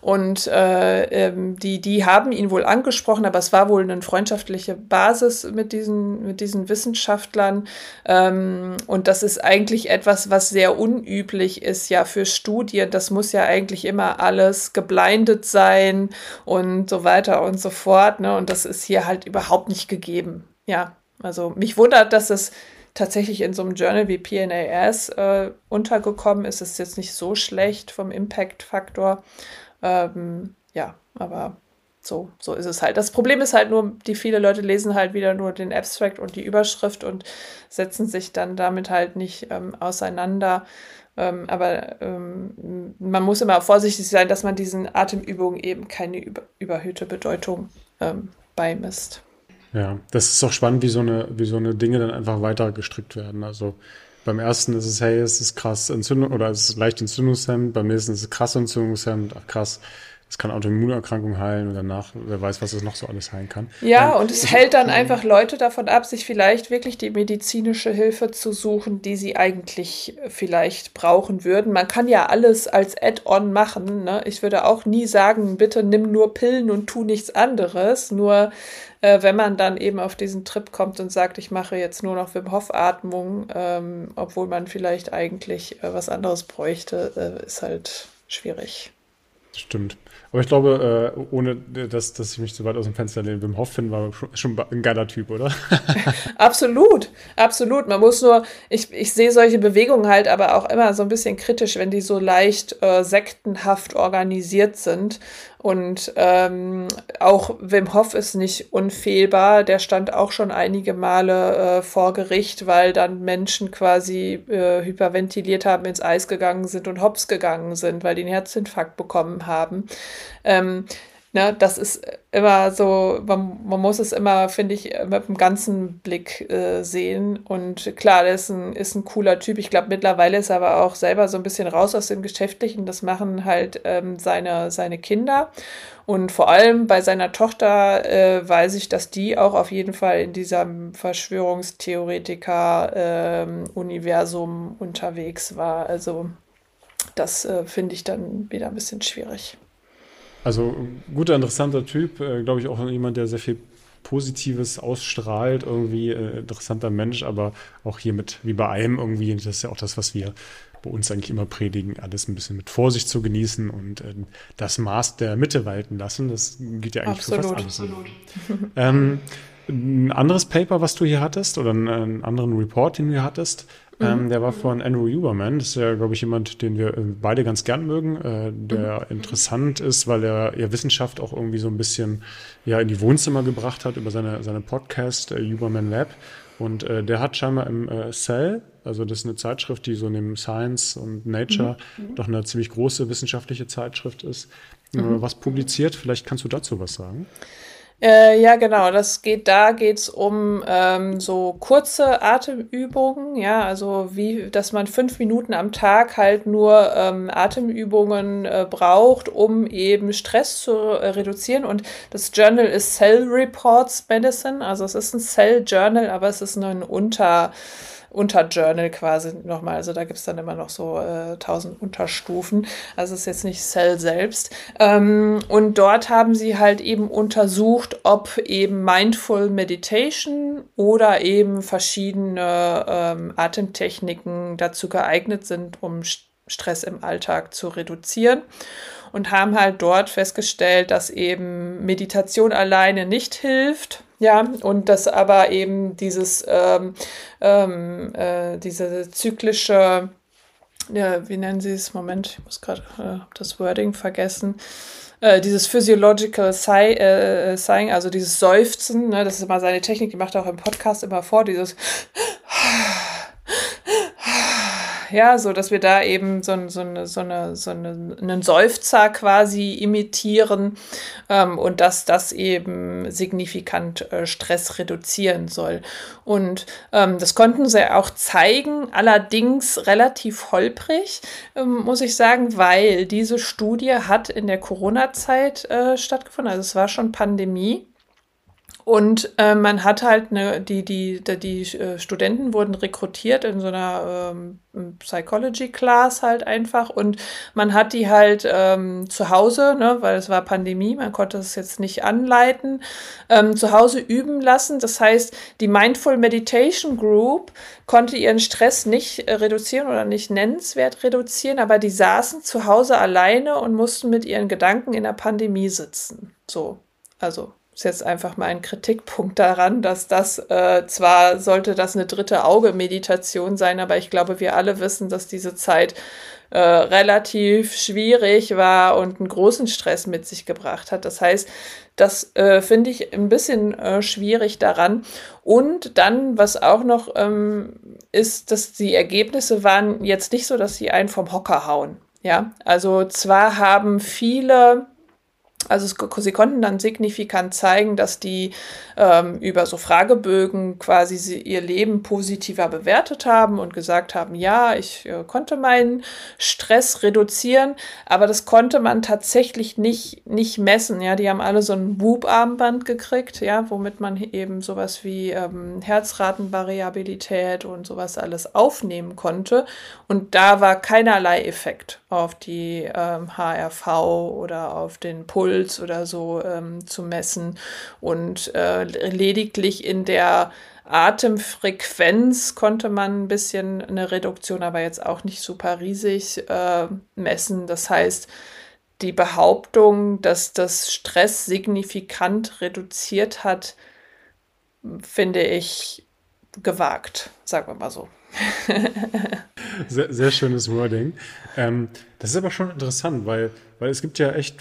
Und äh, ähm, die, die haben ihn wohl angesprochen, aber es war wohl eine freundschaftliche Basis mit diesen, mit diesen Wissenschaftlern. Ähm, und das ist eigentlich etwas, was sehr unüblich ist ja für Studien. Das muss ja eigentlich immer alles geblindet sein und so weiter und so fort. Ne? Und das ist hier halt überhaupt nicht gegeben. Ja, also mich wundert, dass es tatsächlich in so einem Journal wie PNAS äh, untergekommen ist. Es jetzt nicht so schlecht vom Impact-Faktor. Ähm, ja, aber so, so ist es halt. Das Problem ist halt nur, die viele Leute lesen halt wieder nur den Abstract und die Überschrift und setzen sich dann damit halt nicht ähm, auseinander. Ähm, aber ähm, man muss immer vorsichtig sein, dass man diesen Atemübungen eben keine über, überhöhte Bedeutung ähm, beimisst. Ja, das ist auch spannend, wie so eine, wie so eine Dinge dann einfach weiter gestrickt werden. Also beim ersten ist es, hey, es ist krass Entzündung oder es ist leicht entzündungshemmend, beim nächsten ist es krass entzündungshemmend, ach krass, es kann Autoimmunerkrankungen heilen und danach, wer weiß, was es noch so alles heilen kann. Ja, ähm, und es hält dann einfach Leute davon ab, sich vielleicht wirklich die medizinische Hilfe zu suchen, die sie eigentlich vielleicht brauchen würden. Man kann ja alles als Add-on machen. Ne? Ich würde auch nie sagen, bitte nimm nur Pillen und tu nichts anderes. Nur äh, wenn man dann eben auf diesen Trip kommt und sagt, ich mache jetzt nur noch Wim Hof Atmung, ähm, obwohl man vielleicht eigentlich äh, was anderes bräuchte, äh, ist halt schwierig. Stimmt. Aber ich glaube, äh, ohne dass, dass ich mich zu weit aus dem Fenster lehne, Wim Hof finden war schon ein geiler Typ, oder? [laughs] [laughs] absolut, absolut. Man muss nur, ich, ich sehe solche Bewegungen halt aber auch immer so ein bisschen kritisch, wenn die so leicht äh, sektenhaft organisiert sind. Und ähm, auch Wim Hof ist nicht unfehlbar. Der stand auch schon einige Male äh, vor Gericht, weil dann Menschen quasi äh, hyperventiliert haben, ins Eis gegangen sind und hops gegangen sind, weil die einen Herzinfarkt bekommen haben. Ähm, Ne, das ist immer so, man, man muss es immer, finde ich, mit einem ganzen Blick äh, sehen. Und klar, der ist ein, ist ein cooler Typ. Ich glaube, mittlerweile ist er aber auch selber so ein bisschen raus aus dem Geschäftlichen. Das machen halt ähm, seine, seine Kinder. Und vor allem bei seiner Tochter äh, weiß ich, dass die auch auf jeden Fall in diesem Verschwörungstheoretiker-Universum ähm, unterwegs war. Also das äh, finde ich dann wieder ein bisschen schwierig. Also guter, interessanter Typ, äh, glaube ich auch jemand, der sehr viel Positives ausstrahlt, irgendwie äh, interessanter Mensch, aber auch hier mit, wie bei allem irgendwie, das ist ja auch das, was wir bei uns eigentlich immer predigen, alles ein bisschen mit Vorsicht zu genießen und äh, das Maß der Mitte walten lassen. Das gilt ja eigentlich absolut, für fast alles. Absolut. [laughs] ähm, ein anderes Paper, was du hier hattest, oder einen, anderen Report, den du hier hattest, mhm. ähm, der war von Andrew Huberman. Das ist ja, glaube ich, jemand, den wir äh, beide ganz gern mögen, äh, der mhm. interessant ist, weil er ja Wissenschaft auch irgendwie so ein bisschen ja in die Wohnzimmer gebracht hat über seine, seine Podcast äh, Huberman Lab. Und äh, der hat scheinbar im äh, Cell, also das ist eine Zeitschrift, die so neben Science und Nature mhm. mhm. doch eine ziemlich große wissenschaftliche Zeitschrift ist, äh, mhm. was publiziert. Vielleicht kannst du dazu was sagen. Äh, ja, genau. Das geht, da geht's um ähm, so kurze Atemübungen, ja, also wie, dass man fünf Minuten am Tag halt nur ähm, Atemübungen äh, braucht, um eben Stress zu äh, reduzieren. Und das Journal ist Cell Reports Medicine, also es ist ein Cell Journal, aber es ist nur ein Unter Unterjournal quasi nochmal. Also da gibt es dann immer noch so äh, tausend äh, Unterstufen. Also es ist jetzt nicht Cell selbst. Ähm, und dort haben sie halt eben untersucht, ob eben Mindful Meditation oder eben verschiedene ähm, Atemtechniken dazu geeignet sind, um Stress im Alltag zu reduzieren und haben halt dort festgestellt, dass eben Meditation alleine nicht hilft, ja, und dass aber eben dieses, ähm, ähm, äh, diese zyklische, ja, wie nennen Sie es? Moment, ich muss gerade äh, das Wording vergessen. Äh, dieses Physiological Sigh, äh, Sighing, also dieses Seufzen, ne, das ist immer seine Technik, die macht er auch im Podcast immer vor, dieses ja, so dass wir da eben so, so, eine, so, eine, so eine, einen Seufzer quasi imitieren ähm, und dass das eben signifikant äh, Stress reduzieren soll. Und ähm, das konnten sie auch zeigen, allerdings relativ holprig, ähm, muss ich sagen, weil diese Studie hat in der Corona-Zeit äh, stattgefunden, also es war schon Pandemie. Und äh, man hat halt eine, die, die, die, die äh, Studenten wurden rekrutiert in so einer ähm, Psychology Class halt einfach und man hat die halt ähm, zu Hause, ne, weil es war Pandemie, man konnte es jetzt nicht anleiten, ähm, zu Hause üben lassen. Das heißt, die Mindful Meditation Group konnte ihren Stress nicht äh, reduzieren oder nicht nennenswert reduzieren, aber die saßen zu Hause alleine und mussten mit ihren Gedanken in der Pandemie sitzen. So, also ist jetzt einfach mal ein Kritikpunkt daran, dass das äh, zwar sollte das eine dritte Auge-Meditation sein, aber ich glaube, wir alle wissen, dass diese Zeit äh, relativ schwierig war und einen großen Stress mit sich gebracht hat. Das heißt, das äh, finde ich ein bisschen äh, schwierig daran. Und dann, was auch noch ähm, ist, dass die Ergebnisse waren jetzt nicht so, dass sie einen vom Hocker hauen. Ja, also zwar haben viele also es, sie konnten dann signifikant zeigen, dass die ähm, über so Fragebögen quasi sie, ihr Leben positiver bewertet haben und gesagt haben, ja, ich äh, konnte meinen Stress reduzieren, aber das konnte man tatsächlich nicht, nicht messen. Ja, die haben alle so ein Whoop-Armband gekriegt, ja, womit man eben sowas wie ähm, Herzratenvariabilität und sowas alles aufnehmen konnte. Und da war keinerlei Effekt auf die ähm, HRV oder auf den Puls oder so ähm, zu messen. Und äh, lediglich in der Atemfrequenz konnte man ein bisschen eine Reduktion, aber jetzt auch nicht super riesig äh, messen. Das heißt, die Behauptung, dass das Stress signifikant reduziert hat, finde ich gewagt, sagen wir mal so. [laughs] sehr, sehr, schönes Wording. Ähm, das ist aber schon interessant, weil, weil es gibt ja echt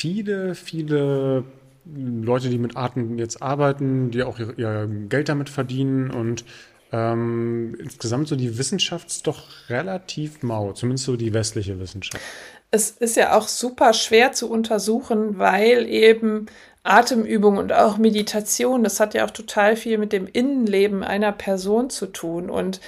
viele, viele Leute, die mit Arten jetzt arbeiten, die auch ihr, ihr Geld damit verdienen und ähm, insgesamt so die Wissenschaft ist doch relativ mau, zumindest so die westliche Wissenschaft. Es ist ja auch super schwer zu untersuchen, weil eben Atemübung und auch Meditation, das hat ja auch total viel mit dem Innenleben einer Person zu tun. Und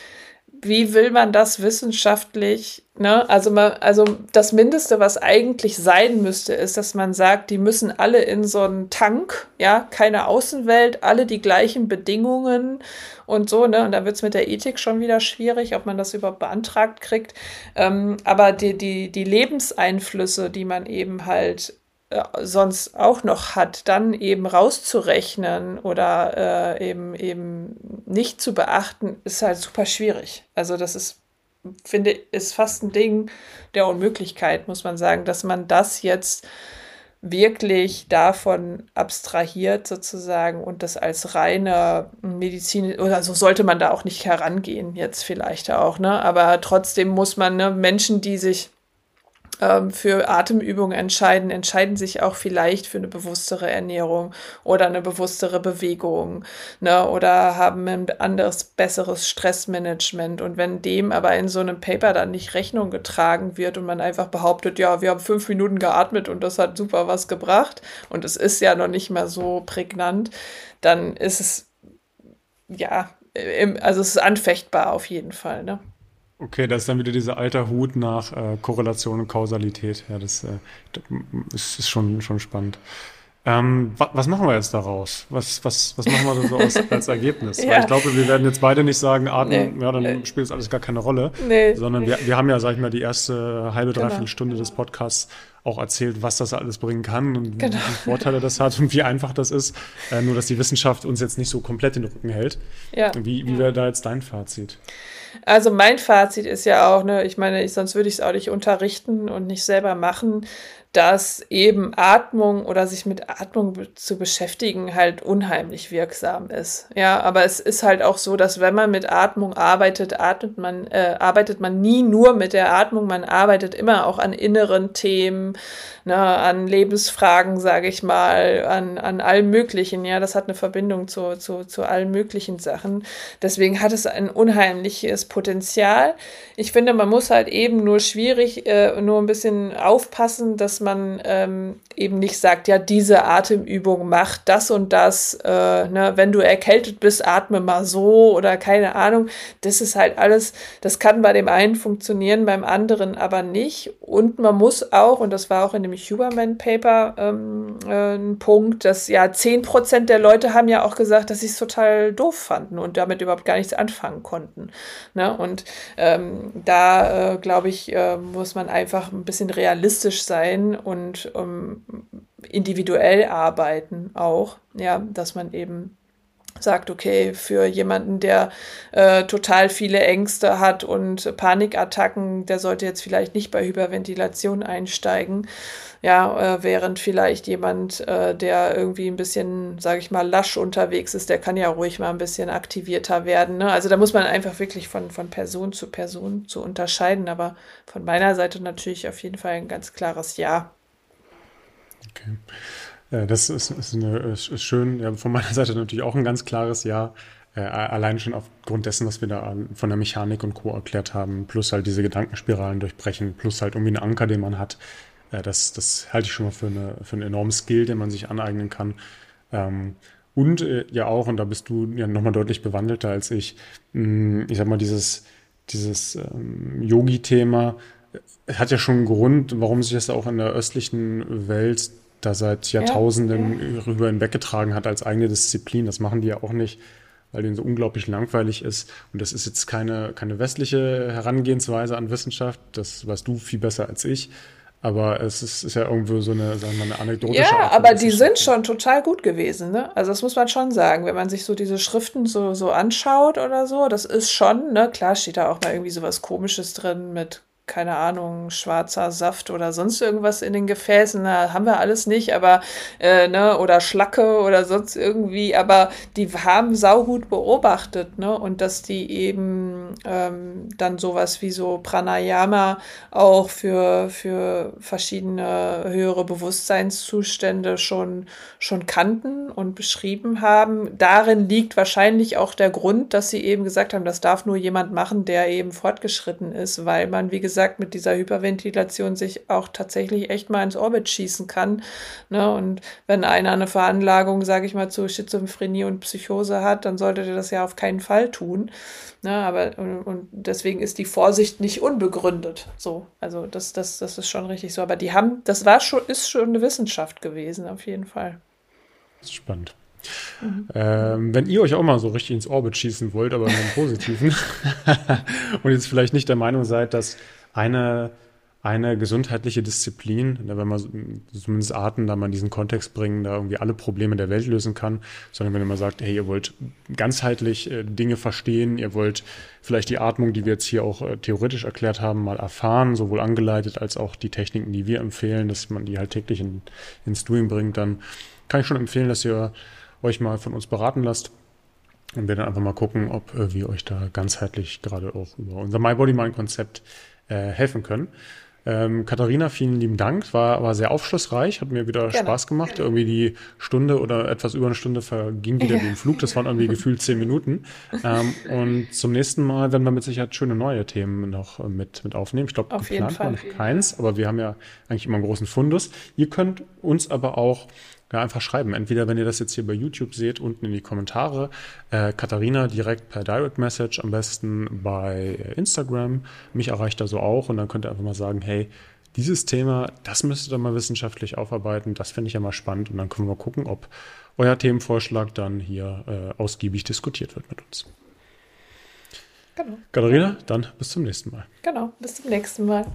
wie will man das wissenschaftlich, ne? Also, man, also das Mindeste, was eigentlich sein müsste, ist, dass man sagt, die müssen alle in so einen Tank, ja, keine Außenwelt, alle die gleichen Bedingungen und so, ne? Und da wird's mit der Ethik schon wieder schwierig, ob man das überhaupt beantragt kriegt. Ähm, aber die, die, die Lebenseinflüsse, die man eben halt äh, sonst auch noch hat, dann eben rauszurechnen oder äh, eben eben nicht zu beachten, ist halt super schwierig. Also das ist finde ist fast ein Ding der Unmöglichkeit, muss man sagen, dass man das jetzt wirklich davon abstrahiert sozusagen und das als reine Medizin oder so sollte man da auch nicht herangehen jetzt vielleicht auch, ne? Aber trotzdem muss man ne, Menschen, die sich ähm, für Atemübungen entscheiden, entscheiden sich auch vielleicht für eine bewusstere Ernährung oder eine bewusstere Bewegung ne, oder haben ein anderes, besseres Stressmanagement. Und wenn dem aber in so einem Paper dann nicht Rechnung getragen wird und man einfach behauptet, ja, wir haben fünf Minuten geatmet und das hat super was gebracht und es ist ja noch nicht mal so prägnant, dann ist es ja, also es ist anfechtbar auf jeden Fall. Ne? Okay, das ist dann wieder dieser alte Hut nach äh, Korrelation und Kausalität. Ja, das, äh, das ist schon, schon spannend. Ähm, wa was machen wir jetzt daraus? Was, was, was machen wir so aus, [laughs] als Ergebnis? ja. Weil ich glaube, wir werden jetzt beide nicht sagen, Atmen, nee, ja, dann nee. spielt es alles gar keine Rolle. Nee, sondern. Wir, wir haben ja, sag ich mal, die erste halbe, dreiviertel genau. Stunde des Podcasts auch erzählt, was das alles bringen kann und genau. wie Vorteile das hat und wie einfach das ist. Äh, nur, dass die Wissenschaft uns jetzt nicht so komplett in den Rücken hält. Ja. Wie, wie wäre da jetzt dein Fazit? Also mein Fazit ist ja auch, ne, ich meine, ich, sonst würde ich es auch nicht unterrichten und nicht selber machen dass eben Atmung oder sich mit Atmung zu beschäftigen halt unheimlich wirksam ist. Ja, aber es ist halt auch so, dass wenn man mit Atmung arbeitet, atmet man, äh, arbeitet man nie nur mit der Atmung, man arbeitet immer auch an inneren Themen, ne, an Lebensfragen, sage ich mal, an, an allem Möglichen. Ja, das hat eine Verbindung zu, zu, zu allen möglichen Sachen. Deswegen hat es ein unheimliches Potenzial. Ich finde, man muss halt eben nur schwierig, äh, nur ein bisschen aufpassen, dass man ähm, eben nicht sagt, ja, diese Atemübung macht das und das, äh, ne, wenn du erkältet bist, atme mal so oder keine Ahnung. Das ist halt alles, das kann bei dem einen funktionieren, beim anderen aber nicht. Und man muss auch, und das war auch in dem Huberman-Paper ähm, äh, ein Punkt, dass ja zehn Prozent der Leute haben ja auch gesagt, dass sie es total doof fanden und damit überhaupt gar nichts anfangen konnten. Ne? Und ähm, da, äh, glaube ich, äh, muss man einfach ein bisschen realistisch sein und um, individuell arbeiten auch, ja, dass man eben sagt, okay, für jemanden, der äh, total viele Ängste hat und Panikattacken, der sollte jetzt vielleicht nicht bei Hyperventilation einsteigen. Ja, äh, während vielleicht jemand, äh, der irgendwie ein bisschen, sage ich mal, lasch unterwegs ist, der kann ja ruhig mal ein bisschen aktivierter werden. Ne? Also da muss man einfach wirklich von, von Person zu Person zu unterscheiden. Aber von meiner Seite natürlich auf jeden Fall ein ganz klares Ja. Okay. Ja, das ist, ist, eine, ist schön. Ja, von meiner [laughs] Seite natürlich auch ein ganz klares Ja. Äh, allein schon aufgrund dessen, was wir da von der Mechanik und Co. erklärt haben, plus halt diese Gedankenspiralen durchbrechen, plus halt irgendwie einen Anker, den man hat. Äh, das, das halte ich schon mal für, eine, für einen enormen Skill, den man sich aneignen kann. Ähm, und äh, ja auch, und da bist du ja nochmal deutlich bewandelter als ich, mh, hm, ich sag mal, dieses, dieses ähm, Yogi-Thema äh, hat ja schon einen Grund, warum sich das auch in der östlichen Welt da seit Jahrtausenden ja, ja. rüber hinweggetragen hat als eigene Disziplin. Das machen die ja auch nicht, weil denen so unglaublich langweilig ist. Und das ist jetzt keine, keine westliche Herangehensweise an Wissenschaft. Das weißt du viel besser als ich. Aber es ist, ist ja irgendwo so eine, sagen wir mal, eine anekdotische Ja, Art aber die sind schon total gut gewesen, ne? Also das muss man schon sagen, wenn man sich so diese Schriften so, so anschaut oder so, das ist schon, ne? Klar steht da auch mal irgendwie so was Komisches drin mit keine Ahnung, schwarzer Saft oder sonst irgendwas in den Gefäßen. Na, haben wir alles nicht, aber, äh, ne, oder Schlacke oder sonst irgendwie, aber die haben saugut beobachtet, ne, und dass die eben ähm, dann sowas wie so Pranayama auch für, für verschiedene höhere Bewusstseinszustände schon, schon kannten und beschrieben haben. Darin liegt wahrscheinlich auch der Grund, dass sie eben gesagt haben, das darf nur jemand machen, der eben fortgeschritten ist, weil man, wie gesagt, gesagt, mit dieser Hyperventilation sich auch tatsächlich echt mal ins Orbit schießen kann. Ne? Und wenn einer eine Veranlagung, sage ich mal, zu Schizophrenie und Psychose hat, dann sollte der das ja auf keinen Fall tun. Ne? Aber und, und deswegen ist die Vorsicht nicht unbegründet. So, also das, das, das ist schon richtig so. Aber die haben, das war schon, ist schon eine Wissenschaft gewesen, auf jeden Fall. Das ist spannend. Mhm. Ähm, wenn ihr euch auch mal so richtig ins Orbit schießen wollt, aber einem positiven, [laughs] [laughs] und jetzt vielleicht nicht der Meinung seid, dass eine eine gesundheitliche Disziplin, wenn wir zumindest Arten da mal in diesen Kontext bringen, da irgendwie alle Probleme der Welt lösen kann, sondern wenn mal sagt, hey, ihr wollt ganzheitlich äh, Dinge verstehen, ihr wollt vielleicht die Atmung, die wir jetzt hier auch äh, theoretisch erklärt haben, mal erfahren, sowohl angeleitet als auch die Techniken, die wir empfehlen, dass man die halt täglich in, ins Doing bringt, dann kann ich schon empfehlen, dass ihr euch mal von uns beraten lasst. Und wir dann einfach mal gucken, ob äh, wir euch da ganzheitlich gerade auch über unser My Body Mind Konzept äh, helfen können. Ähm, Katharina, vielen lieben Dank. War aber sehr aufschlussreich, hat mir wieder Gerne. Spaß gemacht. Irgendwie die Stunde oder etwas über eine Stunde verging wieder ja. wie im Flug. Das waren irgendwie [laughs] gefühlt zehn Minuten. Ähm, und zum nächsten Mal werden wir mit Sicherheit schöne neue Themen noch mit, mit aufnehmen. Ich glaube, geplant war noch keins, aber wir haben ja eigentlich immer einen großen Fundus. Ihr könnt uns aber auch ja, einfach schreiben. Entweder, wenn ihr das jetzt hier bei YouTube seht, unten in die Kommentare. Äh, Katharina direkt per Direct Message, am besten bei Instagram. Mich erreicht da so auch und dann könnt ihr einfach mal sagen, hey, dieses Thema, das müsstet ihr mal wissenschaftlich aufarbeiten. Das finde ich ja mal spannend und dann können wir mal gucken, ob euer Themenvorschlag dann hier äh, ausgiebig diskutiert wird mit uns. Genau. Katharina, dann bis zum nächsten Mal. Genau, bis zum nächsten Mal.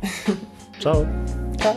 Ciao. Ciao.